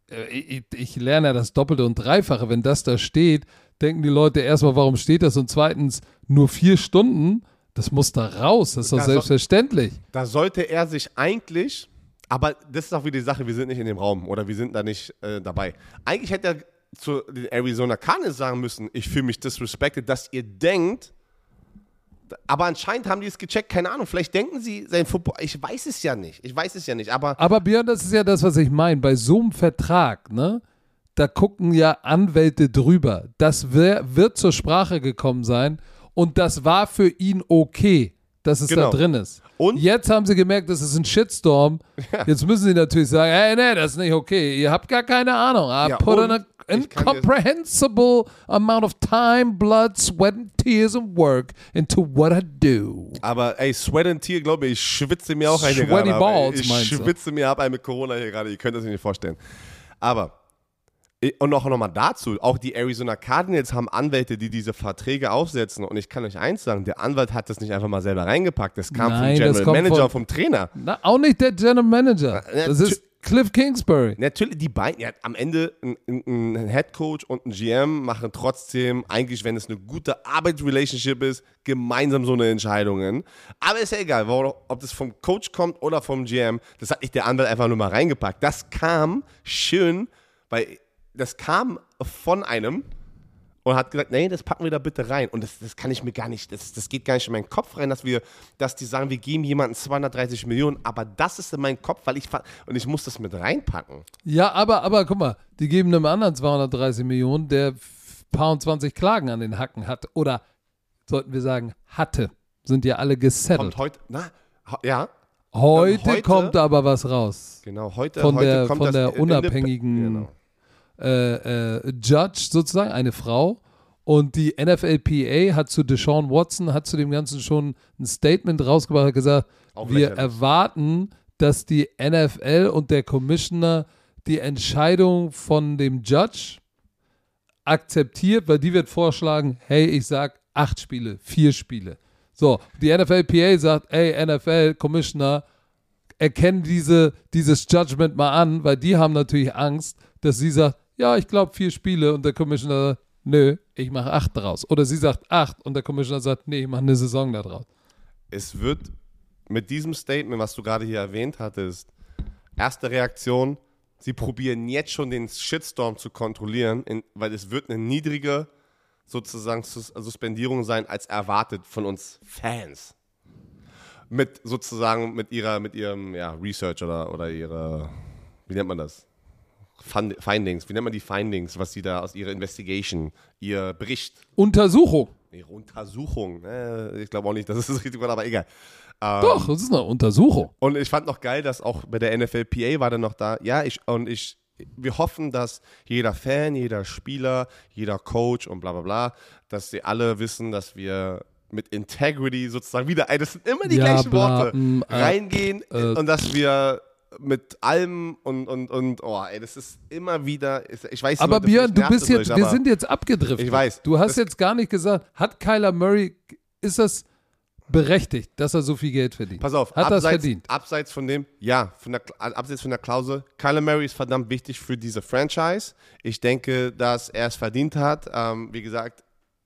äh, ich, ich lerne ja das Doppelte und Dreifache. Wenn das da steht, denken die Leute erstmal, warum steht das? Und zweitens, nur vier Stunden, das muss da raus. Das ist doch soll- selbstverständlich. Da sollte er sich eigentlich, aber das ist auch wieder die Sache, wir sind nicht in dem Raum oder wir sind da nicht äh, dabei. Eigentlich hätte er zu den Arizona Cardinals sagen müssen, ich fühle mich disrespected, dass ihr denkt, aber anscheinend haben die es gecheckt, keine Ahnung, vielleicht denken sie, sein Football, ich weiß es ja nicht, ich weiß es ja nicht, aber Aber Björn, das ist ja das, was ich meine. Bei so einem Vertrag, ne, da gucken ja Anwälte drüber. Das wird zur Sprache gekommen sein und das war für ihn okay, dass es Genau. da drin ist. Und- jetzt haben sie gemerkt, das ist ein Shitstorm. Jetzt müssen sie natürlich sagen, hey, nee, das ist nicht okay. Ihr habt gar keine Ahnung. I Ja, put in und a ich kann dir- incomprehensible amount of time, blood, sweat and tears and work into what I do. Aber ey, Sweat and Tear, glaube ich, ich schwitze mir auch ein hier Sweaty gerade. ab, ey. balls, ich meinst du? schwitze mir ab ein mit Corona hier gerade. Ihr könnt das nicht vorstellen. Aber, und auch nochmal dazu, auch die Arizona Cardinals haben Anwälte, die diese Verträge aufsetzen. Und ich kann euch eins sagen, der Anwalt hat das nicht einfach mal selber reingepackt. Das kam Nein, vom General Manager von- vom Trainer. Na, auch nicht der General Manager. Das ist Cliff Kingsbury. Natürlich, die beiden, ja, am Ende ein, ein, ein Head Coach und ein GM machen trotzdem, eigentlich, wenn es eine gute Arbeitsrelationship ist, gemeinsam so eine Entscheidungen. Aber ist ja egal, ob das vom Coach kommt oder vom GM, das hat nicht der Anwalt einfach nur mal reingepackt. Das kam schön, weil das kam von einem und hat gesagt, nee, das packen wir da bitte rein. Und das, das kann ich mir gar nicht, das, das geht gar nicht in meinen Kopf rein, dass wir, dass die sagen, wir geben jemandem 230 Millionen, aber das ist in meinem Kopf, weil ich, und ich muss das mit reinpacken. Ja, aber, aber guck mal, die geben einem anderen 230 Millionen, der paar und 20 Klagen an den Hacken hat. Oder sollten wir sagen, hatte. Sind ja alle gesettelt. Kommt heute, na, ja, Heute, heute- kommt aber was raus. genau, heute, Von heute der- kommt von das der unabhängigen- Genau. Äh, äh, Judge sozusagen, eine Frau. Und die NFLPA hat zu Deshaun Watson, hat zu dem Ganzen schon ein Statement rausgebracht, hat gesagt, Auch wir lächerlich. erwarten, dass die NFL und der Commissioner die Entscheidung von dem Judge akzeptiert, weil die wird vorschlagen, hey, ich sag acht Spiele, vier Spiele. So, die NFLPA sagt, ey, NFL, Commissioner, erkennen diese, dieses Judgment mal an, weil die haben natürlich Angst, dass sie sagt, ja, ich glaube vier Spiele und der Commissioner sagt, nö, ich mache acht draus. Oder sie sagt acht und der Commissioner sagt, nee, ich mache eine Saison da draus. Es wird mit diesem Statement, was du gerade hier erwähnt hattest, Erste Reaktion, sie probieren jetzt schon den Shitstorm zu kontrollieren, in, weil es wird eine niedrige sozusagen Sus Suspendierung sein als erwartet von uns Fans. Mit sozusagen mit ihrer, mit ihrem ja, Research oder, oder ihrer, wie nennt man das? Fund Findings, wie nennt man die Findings, was sie da aus ihrer Investigation, ihr Bericht, Untersuchung. ihre Untersuchung, äh, ich glaube auch nicht, dass es das richtige Wort, aber egal. Ähm, Doch, das ist eine Untersuchung. und ich fand noch geil, dass auch bei der NFLPA war dann noch da, ja, ich, und ich, wir hoffen, dass jeder Fan, jeder Spieler, jeder Coach und bla bla bla, dass sie alle wissen, dass wir mit Integrity sozusagen wieder, das sind immer die Ja, gleichen bla, Worte, äh, reingehen äh. und dass wir mit allem und, und, und, oh, ey, das ist immer wieder, ich weiß Aber Leute, Björn, du bist jetzt, euch, wir sind jetzt abgedriftet. Ich weiß. Du hast Das- jetzt gar nicht gesagt, hat Kyler Murray, ist das berechtigt, dass er so viel Geld verdient? Pass auf, Hat das abseits, verdient? abseits von dem, ja, von der, abseits von der Klausel, Kyler Murray ist verdammt wichtig für diese Franchise. Ich denke, dass er es verdient hat. Ähm, wie gesagt,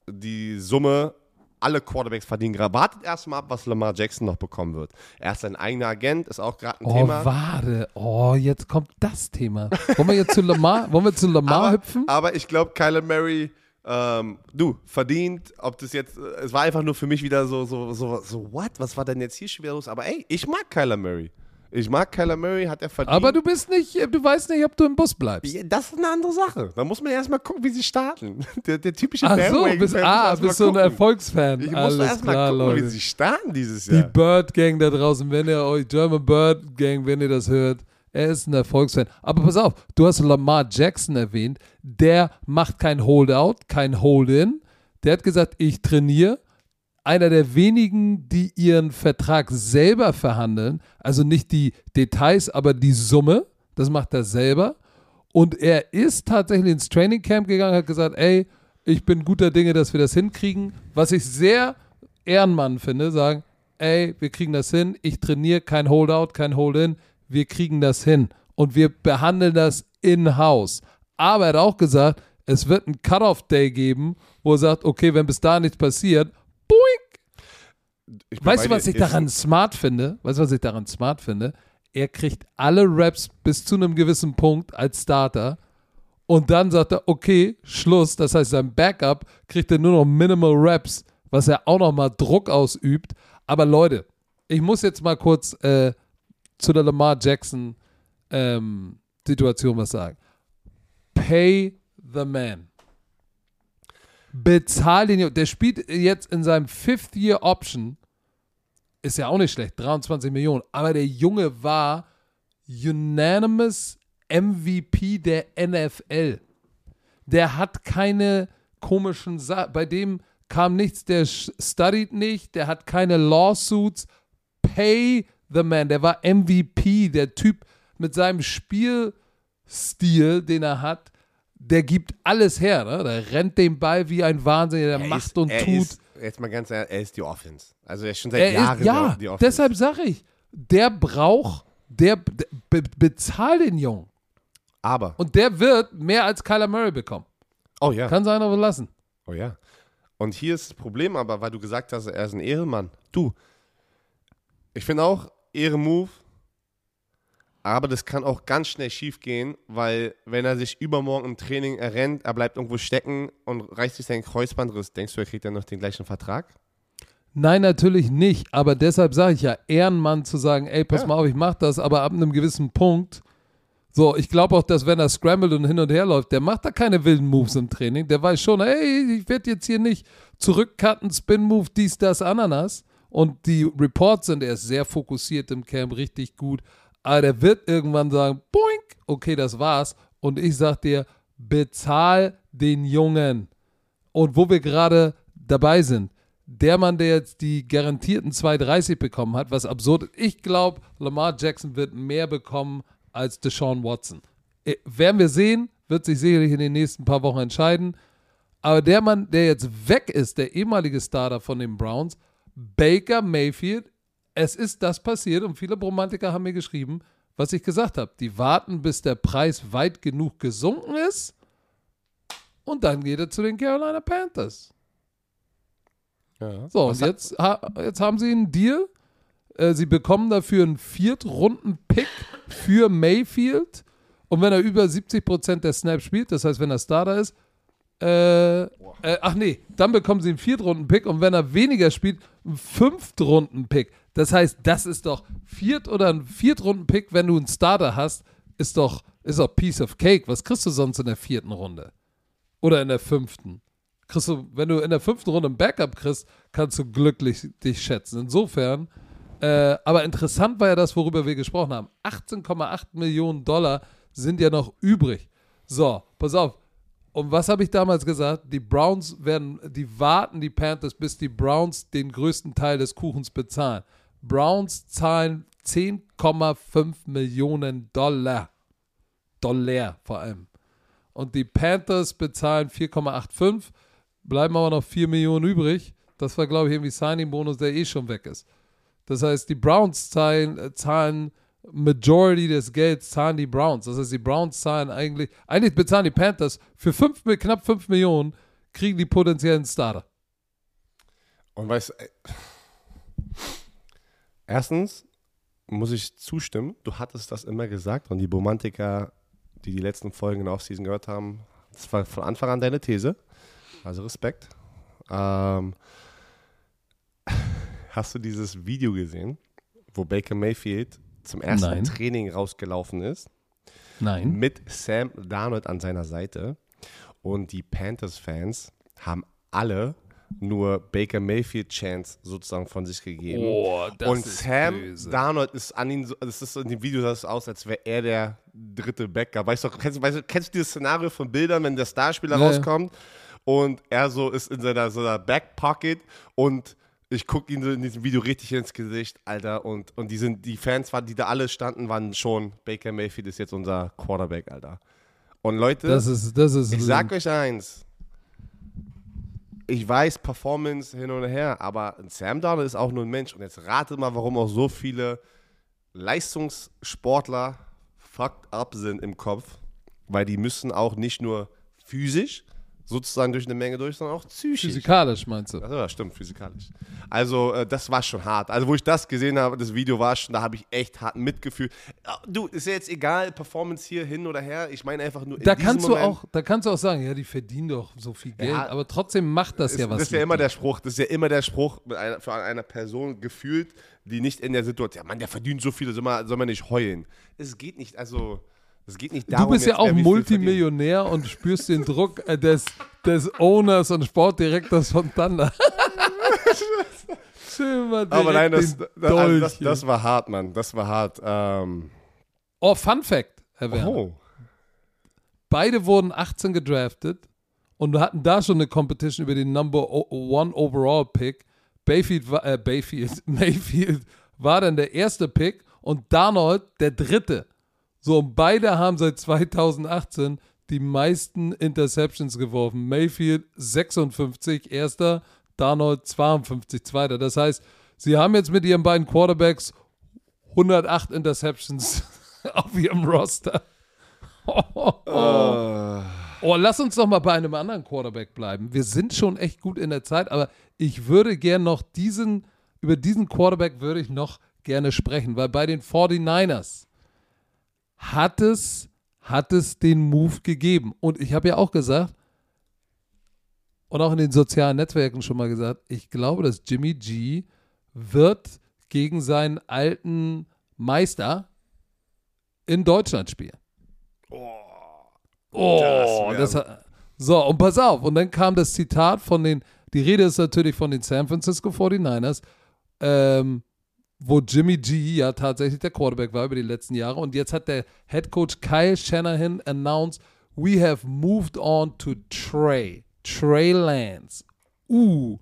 die Summe, alle Quarterbacks verdienen gerade. Wartet erstmal ab, was Lamar Jackson noch bekommen wird. Er ist sein eigener Agent, ist auch gerade ein Oh, Thema. warte. Oh, jetzt kommt das Thema. Wollen wir jetzt zu Lamar, wollen wir zu Lamar aber, hüpfen? aber ich glaube, Kyler Murray, ähm, du, verdient, ob das jetzt, äh, es war einfach nur für mich wieder so, so, so, so, what? Was war denn jetzt hier schon wieder los? Aber ey, ich mag Kyler Murray. Ich mag Kyler Murray, hat er verdient. Aber du bist nicht, du weißt nicht, ob du im Bus bleibst. Das ist eine andere Sache. Da muss man erstmal gucken, wie sie starten. Der, der typische Ach so, bist, ah, bist du ein. Erfolgsfan. Ich muss erstmal gucken, wie Leute. sie starten dieses Die Jahr. Bird Gang da draußen, wenn ihr euch, German Bird Gang, wenn ihr das hört, er ist ein Erfolgsfan. Aber pass auf, du hast Lamar Jackson erwähnt, der macht kein Holdout, kein Hold-in. Der hat gesagt, ich trainiere. Einer der wenigen, die ihren Vertrag selber verhandeln, also nicht die Details, aber die Summe, das macht er selber. Und er ist tatsächlich ins Training Camp gegangen, hat gesagt, ey, ich bin guter Dinge, dass wir das hinkriegen. Was ich sehr Ehrenmann finde, sagen, ey, wir kriegen das hin, ich trainiere, kein Holdout, kein Hold-in, wir kriegen das hin. Und wir behandeln das in-house. Aber er hat auch gesagt, es wird einen Cut-Off-Day geben, wo er sagt, okay, wenn bis da nichts passiert, bin Weißt du, was ich daran smart finde? Weißt du, was ich daran smart finde? Er kriegt alle Raps bis zu einem gewissen Punkt als Starter und dann sagt er, okay, Schluss. Das heißt, sein Backup kriegt er nur noch Minimal Raps, was er auch noch mal Druck ausübt. Aber Leute, ich muss jetzt mal kurz äh, zu der Lamar Jackson ähm, Situation was sagen. Pay the man. Bezahl den. Der spielt jetzt in seinem Fifth Year Option. Ist ja auch nicht schlecht, 23 Millionen. Aber der Junge war unanimous MVP der NFL. Der hat keine komischen Sachen. Bei dem kam nichts, der studied nicht, der hat keine Lawsuits. Pay the man. Der war MVP. Der Typ mit seinem Spielstil, den er hat, der gibt alles her. Ne? Der rennt den Ball wie ein Wahnsinniger, der Er macht ist, und er tut. Ist, jetzt mal ganz ehrlich, er ist die Offense. Also er ist schon seit Er Jahren ist, ja, die Offense. deshalb sage ich, der braucht, der be, be, bezahl den Jungen. Aber, Und der wird mehr als Kyler Murray bekommen. oh ja, Kann sein, aber lassen. oh ja. Und hier ist das Problem aber, weil du gesagt hast, er ist ein Ehrenmann. Du, ich finde auch, Ehrenmove, aber das kann auch ganz schnell schief gehen, weil wenn er sich übermorgen im Training errennt, er bleibt irgendwo stecken und reißt sich seinen Kreuzbandriss, denkst du, er kriegt dann noch den gleichen Vertrag? Nein, natürlich nicht. Aber deshalb sage ich ja, Ehrenmann zu sagen, ey, pass Ja. mal auf, ich mach das, aber ab einem gewissen Punkt. So, ich glaube auch, dass wenn er scrambled und hin und her läuft, der macht da keine wilden Moves im Training. Der weiß schon, ey, ich werde jetzt hier nicht zurückcutten, Spin-Move, dies, das, Ananas. Und die Reports sind, er ist sehr fokussiert im Camp, richtig gut. Aber der wird irgendwann sagen, boink, okay, das war's. Und ich sag dir, bezahl den Jungen. Und wo wir gerade dabei sind, der Mann, der jetzt die garantierten 2,30 bekommen hat, was absurd ist. Ich glaube, Lamar Jackson wird mehr bekommen als Deshaun Watson. Äh, werden wir sehen, wird sich sicherlich in den nächsten paar Wochen entscheiden. Aber der Mann, der jetzt weg ist, der ehemalige Starter von den Browns, Baker Mayfield, es ist das passiert und viele Romantiker haben mir geschrieben, was ich gesagt habe. Die warten, bis der Preis weit genug gesunken ist und dann geht er zu den Carolina Panthers. Ja. So, Was und jetzt, ha, jetzt haben sie einen Deal. Äh, sie bekommen dafür einen Viertrunden-Pick für Mayfield. Und wenn er über 70% der Snaps spielt, das heißt, wenn er Starter ist, äh, äh, ach nee, dann bekommen sie einen Viertrunden-Pick und wenn er weniger spielt, einen Fünftrunden-Pick. Das heißt, das ist doch Viert- oder ein Viertrunden-Pick, wenn du einen Starter hast, ist doch, ist doch Piece of Cake. Was kriegst du sonst in der vierten Runde? Oder in der fünften? Kriegst du, wenn du in der fünften Runde ein Backup kriegst, kannst du glücklich dich schätzen. Insofern, äh, aber interessant war ja das, worüber wir gesprochen haben. 18,8 Millionen Dollar sind ja noch übrig. So, pass auf. Und was habe ich damals gesagt? Die Browns werden, die warten die Panthers, bis die Browns den größten Teil des Kuchens bezahlen. Browns zahlen 10,5 Millionen Dollar. Dollar vor allem. Und die Panthers bezahlen 4,85. Bleiben aber noch 4 Millionen übrig. Das war, glaube ich, irgendwie Signing-Bonus, der eh schon weg ist. Das heißt, die Browns zahlen, äh, zahlen Majority des Gelds zahlen die Browns. Das heißt, die Browns zahlen eigentlich, eigentlich bezahlen die Panthers für fünf, knapp 5 Millionen, kriegen die potenziellen Starter. Und weißt du, erstens muss ich zustimmen, du hattest das immer gesagt und die Romantiker, die die letzten Folgen in der Offseason gehört haben, das war von Anfang an deine These. Also Respekt. Ähm, hast du dieses Video gesehen, wo Baker Mayfield zum ersten Nein. Training rausgelaufen ist? Nein. Mit Sam Darnold an seiner Seite. Und die Panthers-Fans haben alle nur Baker Mayfield Chance sozusagen von sich gegeben. Oh, das und ist Sam böse. Darnold ist an ihn, so, das ist so in dem Video sah es aus, als wäre er der dritte Backup. Weißt du, kennst, weißt du, kennst du dieses Szenario von Bildern, wenn der Starspieler Ja, rauskommt und er so ist in seiner, so einer Backpocket und ich gucke ihn so in diesem Video richtig ins Gesicht, Alter. Und, und die, sind, die Fans, waren, die da alle standen, waren schon, Baker Mayfield ist jetzt unser Quarterback, Alter. Und Leute, Das ist, das ist. ich sag euch eins. Ich weiß, Performance hin und her, aber Sam Darnold ist auch nur ein Mensch. Und jetzt ratet mal, warum auch so viele Leistungssportler fucked up sind im Kopf. Weil die müssen auch nicht nur physisch sozusagen durch eine Menge durch, sondern auch psychisch. physikalisch, meinst du? Also, ja, stimmt, physikalisch. Also, äh, das war schon hart. Also, wo ich das gesehen habe, das Video war schon, da habe ich echt hart mitgefühlt. Ja, Du, ist ja jetzt egal, Performance hier hin oder her. Ich meine einfach nur. Da kannst du Moment- auch, da kannst du auch sagen, ja, die verdienen doch so viel Geld, Ja, aber trotzdem macht das ist, ja was. Das ist ja immer dir. der Spruch, das ist ja immer der Spruch einer, für einer Person gefühlt, die nicht in der Situation, ja Mann, der verdient so viel, soll man, soll man nicht heulen. Es geht nicht, also, es geht nicht darum, Du bist ja auch. Multimillionär und spürst den Druck äh, des, des Owners und Sportdirektors von Thunder. Aber nein, das, das, also das, hier. das war hart, Mann, das war hart. Ähm, Oh, Fun Fact, Herr Werner. oh, Beide wurden 18 gedraftet und wir hatten da schon eine Competition über den Number One Overall Pick. Bayfield, war- äh, Bayfield, Mayfield war dann der erste Pick und Darnold der dritte. So, und beide haben seit 2018 die meisten Interceptions geworfen. Mayfield 56, erster, Darnold 52, zweiter. Das heißt, sie haben jetzt mit ihren beiden Quarterbacks 108 Interceptions auf ihrem Roster. Oh, lass uns doch mal bei einem anderen Quarterback bleiben. Wir sind schon echt gut in der Zeit, aber ich würde gern noch diesen, über diesen Quarterback würde ich noch gerne sprechen, weil bei den 49ers hat es, hat es den Move gegeben. Und ich habe ja auch gesagt, und auch in den sozialen Netzwerken schon mal gesagt, ich glaube, dass Jimmy G wird gegen seinen alten Meister in Deutschland spielen. Oh, Das das hat, so, und pass auf. Und dann kam das Zitat von den, die Rede ist natürlich von den San Francisco 49ers, ähm, wo Jimmy G ja tatsächlich der Quarterback war über die letzten Jahre. Und jetzt hat der Head Coach Kyle Shanahan announced, we have moved on to Trey. Trey Lance. Uh.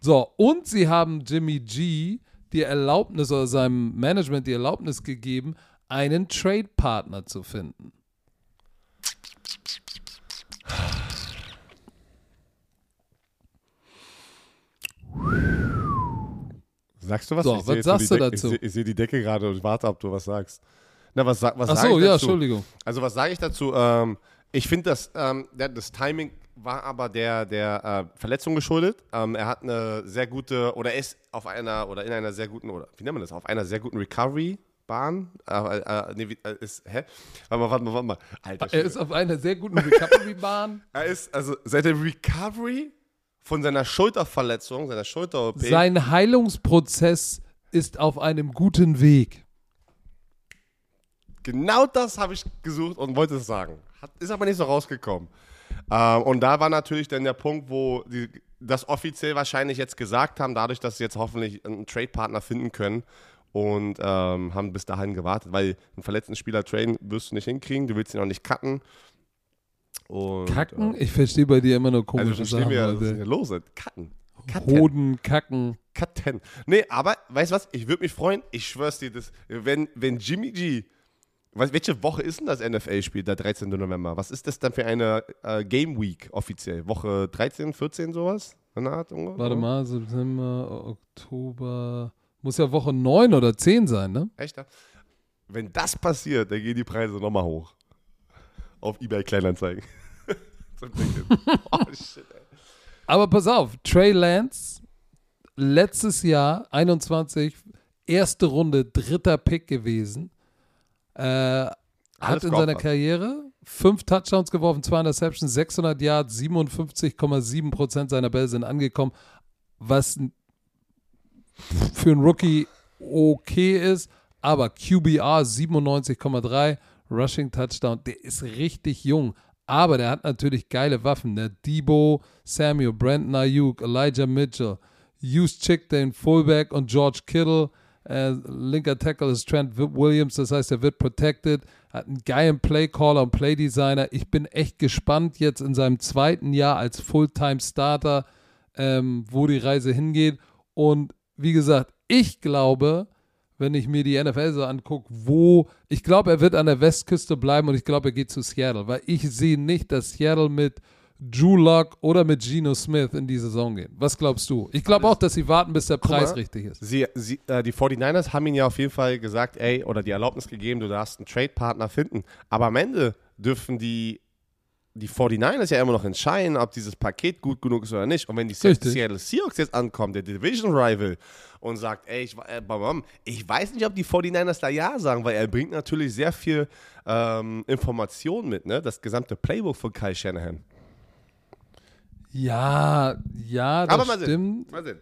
So, und sie haben Jimmy G die Erlaubnis oder seinem Management die Erlaubnis gegeben, einen Trade-Partner zu finden. Sagst du was? So, Ich was sagst du dazu? Ich sehe seh die Decke gerade und warte, ob du was sagst. Na, was, was Ach so, ich ja? Entschuldigung. Also was sage ich dazu? Ähm, ich finde, das, ähm, das Timing war aber der, der äh, Verletzung geschuldet. Ähm, er hat eine sehr gute, oder er ist auf einer, oder in einer sehr guten, oder wie nennt man das, auf einer sehr guten Recovery Bahn. Äh, äh, nee, wie- äh, ist, hä? Warte mal, warte mal, warte mal. Alter, Er ist auf einer sehr guten Recovery-Bahn. er ist, also seit der Recovery von seiner Schulterverletzung, seiner Schulter-OP, Sein Heilungsprozess ist auf einem guten Weg. genau das habe ich gesucht und wollte es sagen. Hat, ist aber nicht so rausgekommen. Ähm, und da war natürlich dann der Punkt, wo die das offiziell wahrscheinlich jetzt gesagt haben, dadurch, dass sie jetzt hoffentlich einen Trade-Partner finden können und ähm, haben bis dahin gewartet, weil einen verletzten Spieler traden wirst du nicht hinkriegen, du willst ihn auch nicht cutten. Und, Kacken? Äh, Ich verstehe bei dir immer nur also komische verstehen Sachen. wir, was Leute. hier los ist. Cutten. Cutten. Hoden, Kacken. Cutten. Nee, aber weißt du was? Ich würde mich freuen. Ich schwör's dir, das, wenn, wenn Jimmy G. Was, welche Woche ist denn das NFL-Spiel, der 13. November? Was ist das dann für eine äh, Game Week offiziell? Woche 13, 14, sowas? In der Art, ungefähr? Warte mal, September, Oktober. Muss ja Woche 9 oder 10 sein, ne? Echt? Wenn das passiert, dann gehen die Preise nochmal hoch. Auf eBay Kleinanzeigen. Zum Ticket. oh, shit, ey. Aber pass auf, Trey Lance, letztes Jahr, 21, erste Runde, dritter Pick gewesen. Äh, hat Alles in seiner. Karriere fünf Touchdowns geworfen, zwei Interceptions, 600 Yards, 57,7 Prozent seiner Bälle sind angekommen, was für einen Rookie okay ist, aber QBR 97,3, Rushing Touchdown, der ist richtig jung, aber der hat natürlich geile Waffen, der Debo, Samuel, Brandon Ayuk, Elijah Mitchell, Hughes Chick, den Fullback und George Kittle, äh, linker Tackle ist Trent Wi- Williams, das heißt, er wird protected, hat einen geilen Playcaller und Playdesigner. Ich bin echt gespannt jetzt in seinem zweiten Jahr als Fulltime-Starter, ähm, wo die Reise hingeht. Und wie gesagt, ich glaube, wenn ich mir die NFL so angucke, wo, ich glaube, er wird an der Westküste bleiben und ich glaube, er geht zu Seattle, weil ich sehe nicht, dass Seattle mit Drew Lock oder mit Geno Smith in die Saison gehen. Was glaubst du? Ich glaube auch, dass sie warten, bis der Preis mal. richtig ist. Sie, sie, äh, die 49ers haben ihnen ja auf jeden Fall gesagt, ey, oder die Erlaubnis gegeben, du darfst einen Trade-Partner finden. Aber am Ende dürfen die, die 49ers ja immer noch entscheiden, ob dieses Paket gut genug ist oder nicht. Und wenn die Richtig. Seattle Seahawks jetzt ankommen, der Division-Rival, und sagt, ey, ich, äh, ich weiß nicht, ob die 49ers da Ja sagen, weil er bringt natürlich sehr viel ähm, Information mit, ne? Das gesamte Playbook von Kyle Shanahan. Ja, ja, das Aber mal sehen. stimmt. Mal sehen.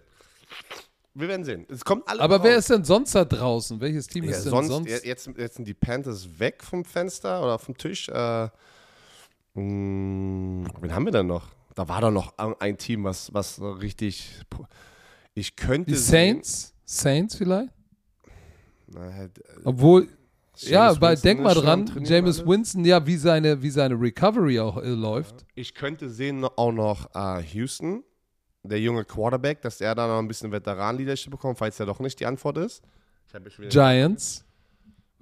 Wir werden sehen. Es kommt alles Aber wer ist denn sonst da draußen? Welches Team Ja, ist denn sonst, sonst? je- Jetzt, jetzt sind die Panthers weg vom Fenster oder vom Tisch. Äh, mh, wen haben wir denn noch? Da war doch noch ein Team, was, was richtig. Ich könnte. die sehen- Saints? Saints vielleicht? Na, halt, äh, Obwohl, ja, Jameis weil denk mal dran, James alles. Winston, ja, wie seine, wie seine Recovery auch äh, läuft. Ich könnte sehen auch noch äh, Houston, der junge Quarterback, dass er da noch ein bisschen Veteran-Leadership bekommt, falls er doch nicht die Antwort ist. Ja Giants,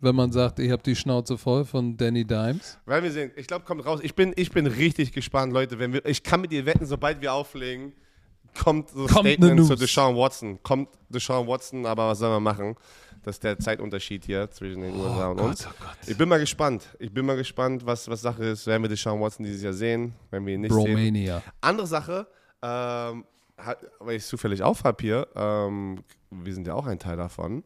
wenn man sagt, ich habe die Schnauze voll von Danny Dimes. Werden wir sehen. Ich glaube, kommt raus. Ich bin, ich bin richtig gespannt, Leute. Wenn wir, ich kann mit dir wetten, sobald wir auflegen, kommt so ein Statement zu. Deshaun Watson. Kommt Deshaun Watson, aber was soll man machen? Das ist der Zeitunterschied hier zwischen den USA und uns. oh. Ich bin mal gespannt. Ich bin mal gespannt, was, was Sache ist. Werden wir Deshaun Watson dieses Jahr sehen? Wenn wir ihn nicht sehen. Bromania. Andere Sache, ähm, weil ich es zufällig auf habe hier, ähm, wir sind ja auch ein Teil davon.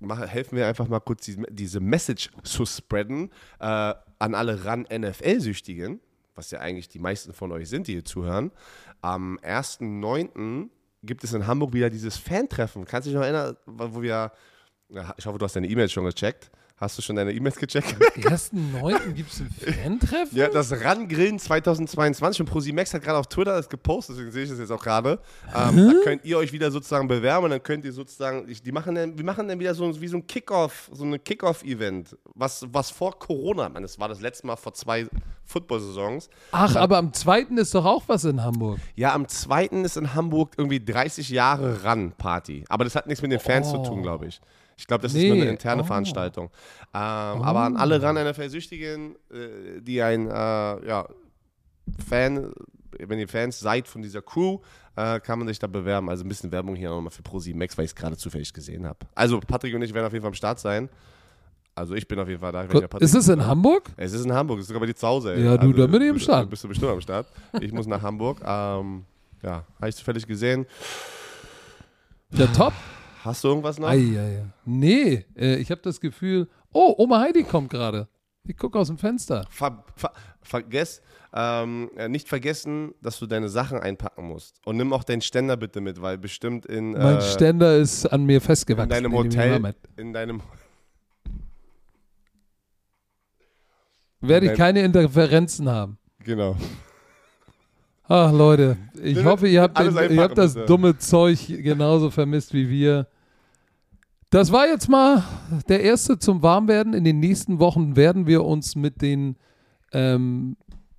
Mach, helfen wir einfach mal kurz die, diese Message zu spreaden äh, an alle RAN-NFL-Süchtigen, was ja eigentlich die meisten von euch sind, die hier zuhören. Am 1.9. gibt es in Hamburg wieder dieses Fan-Treffen. Kannst du dich noch erinnern, wo wir, ich hoffe, du hast deine E-Mails schon gecheckt. Hast du schon deine E-Mails gecheckt? Am 1.9. gibt es ein Fan-Treffen? Ja, das Run-Grillen 2022 und ProSimax hat gerade auf Twitter das gepostet, deswegen sehe ich das jetzt auch gerade. Ähm, da könnt ihr euch wieder sozusagen bewerben dann könnt ihr sozusagen, ich, die machen dann, wir machen dann wieder so wie so ein Kickoff, so ein Kickoff-Event, was, was vor Corona, man, das war das letzte Mal vor zwei Football-Saisons. Ach, aber am 2. ist doch auch was in Hamburg. Ja, am zweiten ist in Hamburg irgendwie 30 Jahre Run-Party, aber das hat nichts mit den Fans zu tun, glaube ich. Ich glaube, das ist nur Nee, eine interne oh. Veranstaltung. Ähm, Aber an alle Run-NFL-Süchtigen, äh, die ein äh, ja, Fan, wenn ihr Fans seid von dieser Crew, äh, kann man sich da bewerben. Also ein bisschen Werbung hier nochmal für Pro7 Max, weil ich es gerade zufällig gesehen habe. Also Patrick und ich werden auf jeden Fall am Start sein. Also ich bin auf jeden Fall da. Ist es in Hamburg? Es ist in Hamburg, es ist sogar bei dir zu Hause. ey. Ja, du, da bin ich am bist- Start. Bist du bestimmt am Start. Ich muss nach Hamburg. Ähm, ja, habe ich zufällig gesehen. Ja, top. Hast du irgendwas noch? Ei, ei, ei. Nee, äh, ich habe das Gefühl, oh, Oma Heidi kommt gerade. Ich gucke aus dem Fenster. Ver, ver, vergess, ähm, äh, nicht vergessen, dass du deine Sachen einpacken musst. Und nimm auch deinen Ständer bitte mit, weil bestimmt in, Mein äh, Ständer ist an mir festgewachsen. in deinem Hotel, in deinem Werde ich keine Interferenzen haben. genau. Ach Leute, ich hoffe, ihr habt, den, ihr habt das bitte. dumme Zeug genauso vermisst wie wir. Das war jetzt mal der erste zum Warmwerden. In den nächsten Wochen werden wir uns mit den ähm,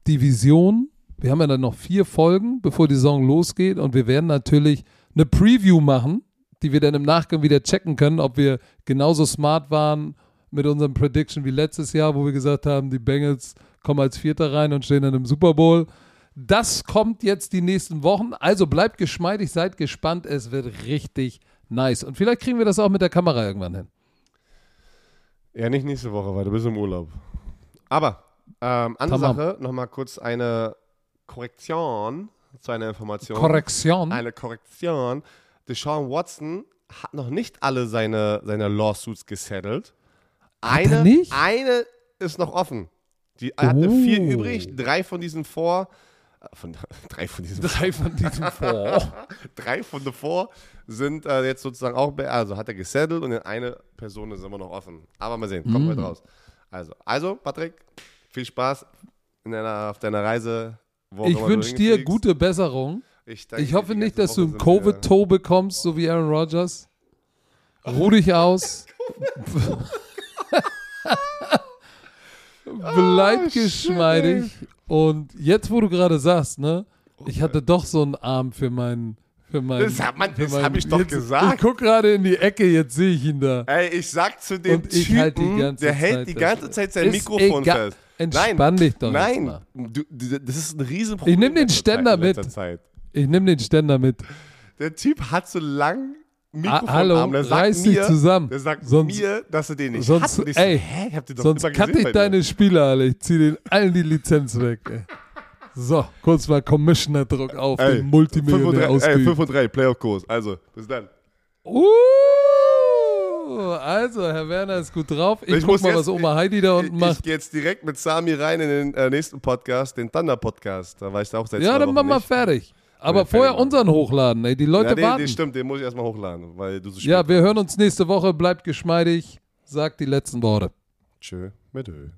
Divisionen, wir haben ja dann noch vier Folgen, bevor die Saison losgeht und wir werden natürlich eine Preview machen, die wir dann im Nachgang wieder checken können, ob wir genauso smart waren mit unserem Prediction wie letztes Jahr, wo wir gesagt haben, die Bengals kommen als Vierter rein und stehen dann im Super Bowl. Das kommt jetzt die nächsten Wochen. Also bleibt geschmeidig, seid gespannt. Es wird richtig nice. Und vielleicht kriegen wir das auch mit der Kamera irgendwann hin. Ja, nicht nächste Woche, weil du bist im Urlaub. Aber, ähm, andere Tamam. Sache, nochmal kurz eine Korrektion zu einer Information. Korrektion. Eine Korrektion. Deshaun Watson hat noch nicht alle seine, seine Lawsuits gesettelt. Hat er Eine, nicht? eine ist noch offen. Die, er hatte Oh. vier übrig, drei von diesen äh, von, drei von diesen Drei von diesen vor. drei von den vier sind äh, jetzt sozusagen auch, also hat er gesettelt und in eine Person ist immer noch offen. Aber mal sehen, kommt Mhm. bald raus. Also, also, Patrick, viel Spaß in deiner, auf deiner Reise. Ich du wünsche dir gute Besserung. Ich, Ich hoffe nicht, dass du Woche wir- Covid-Toe bekommst, so wie Aaron Rodgers. Ruh dich aus. Bleib shit, geschmeidig. Und jetzt, wo du gerade sagst, ne, ich hatte doch so einen Arm für meinen. Für meinen Das hat man- das meinen- hab ich doch jetzt, gesagt. Ich guck gerade in die Ecke, jetzt sehe ich ihn da. Ey, ich sag zu dem Und ich Typen, halt die der hält Zeit die das- ganze Zeit sein Mikrofon egal. fest. Entspann Nein, dich doch Nein, du, du, das ist ein Riesenproblem. Ich nehm den Ständer mit. Ich nehme den Ständer mit. Der Typ hat so lang Mikrofon Ah. Der sagt reiß dich mir, zusammen. Der sagt Sonst- mir, dass er den nicht sonst- so, ey, hä? Ich hab den doch Sonst cutte ich deine. Spieler alle. Ich ziehe den allen die Lizenz weg. Ey. So, kurz mal Commissioner-Druck auf Ey, den Multimillionär 5 und 3, ey, ausgeübt. 5 und 3, Playoff-Kurs. Also, bis dann. Uh, also, Herr Werner ist gut drauf. Ich, Ich guck muss mal, jetzt- was Oma Heidi da unten Ich, macht. ich gehe jetzt direkt mit Sami rein in den äh, nächsten Podcast, den Thunder-Podcast. Da war ich da auch seit Ja, dann machen wir fertig. Aber vorher unseren hochladen, ey. Die Leute ja, den, warten. den stimmt, den muss ich erstmal hochladen, weil du so ja, wir hören uns nächste Woche. Bleibt geschmeidig. Sagt die letzten Worte. Tschö mit Ö.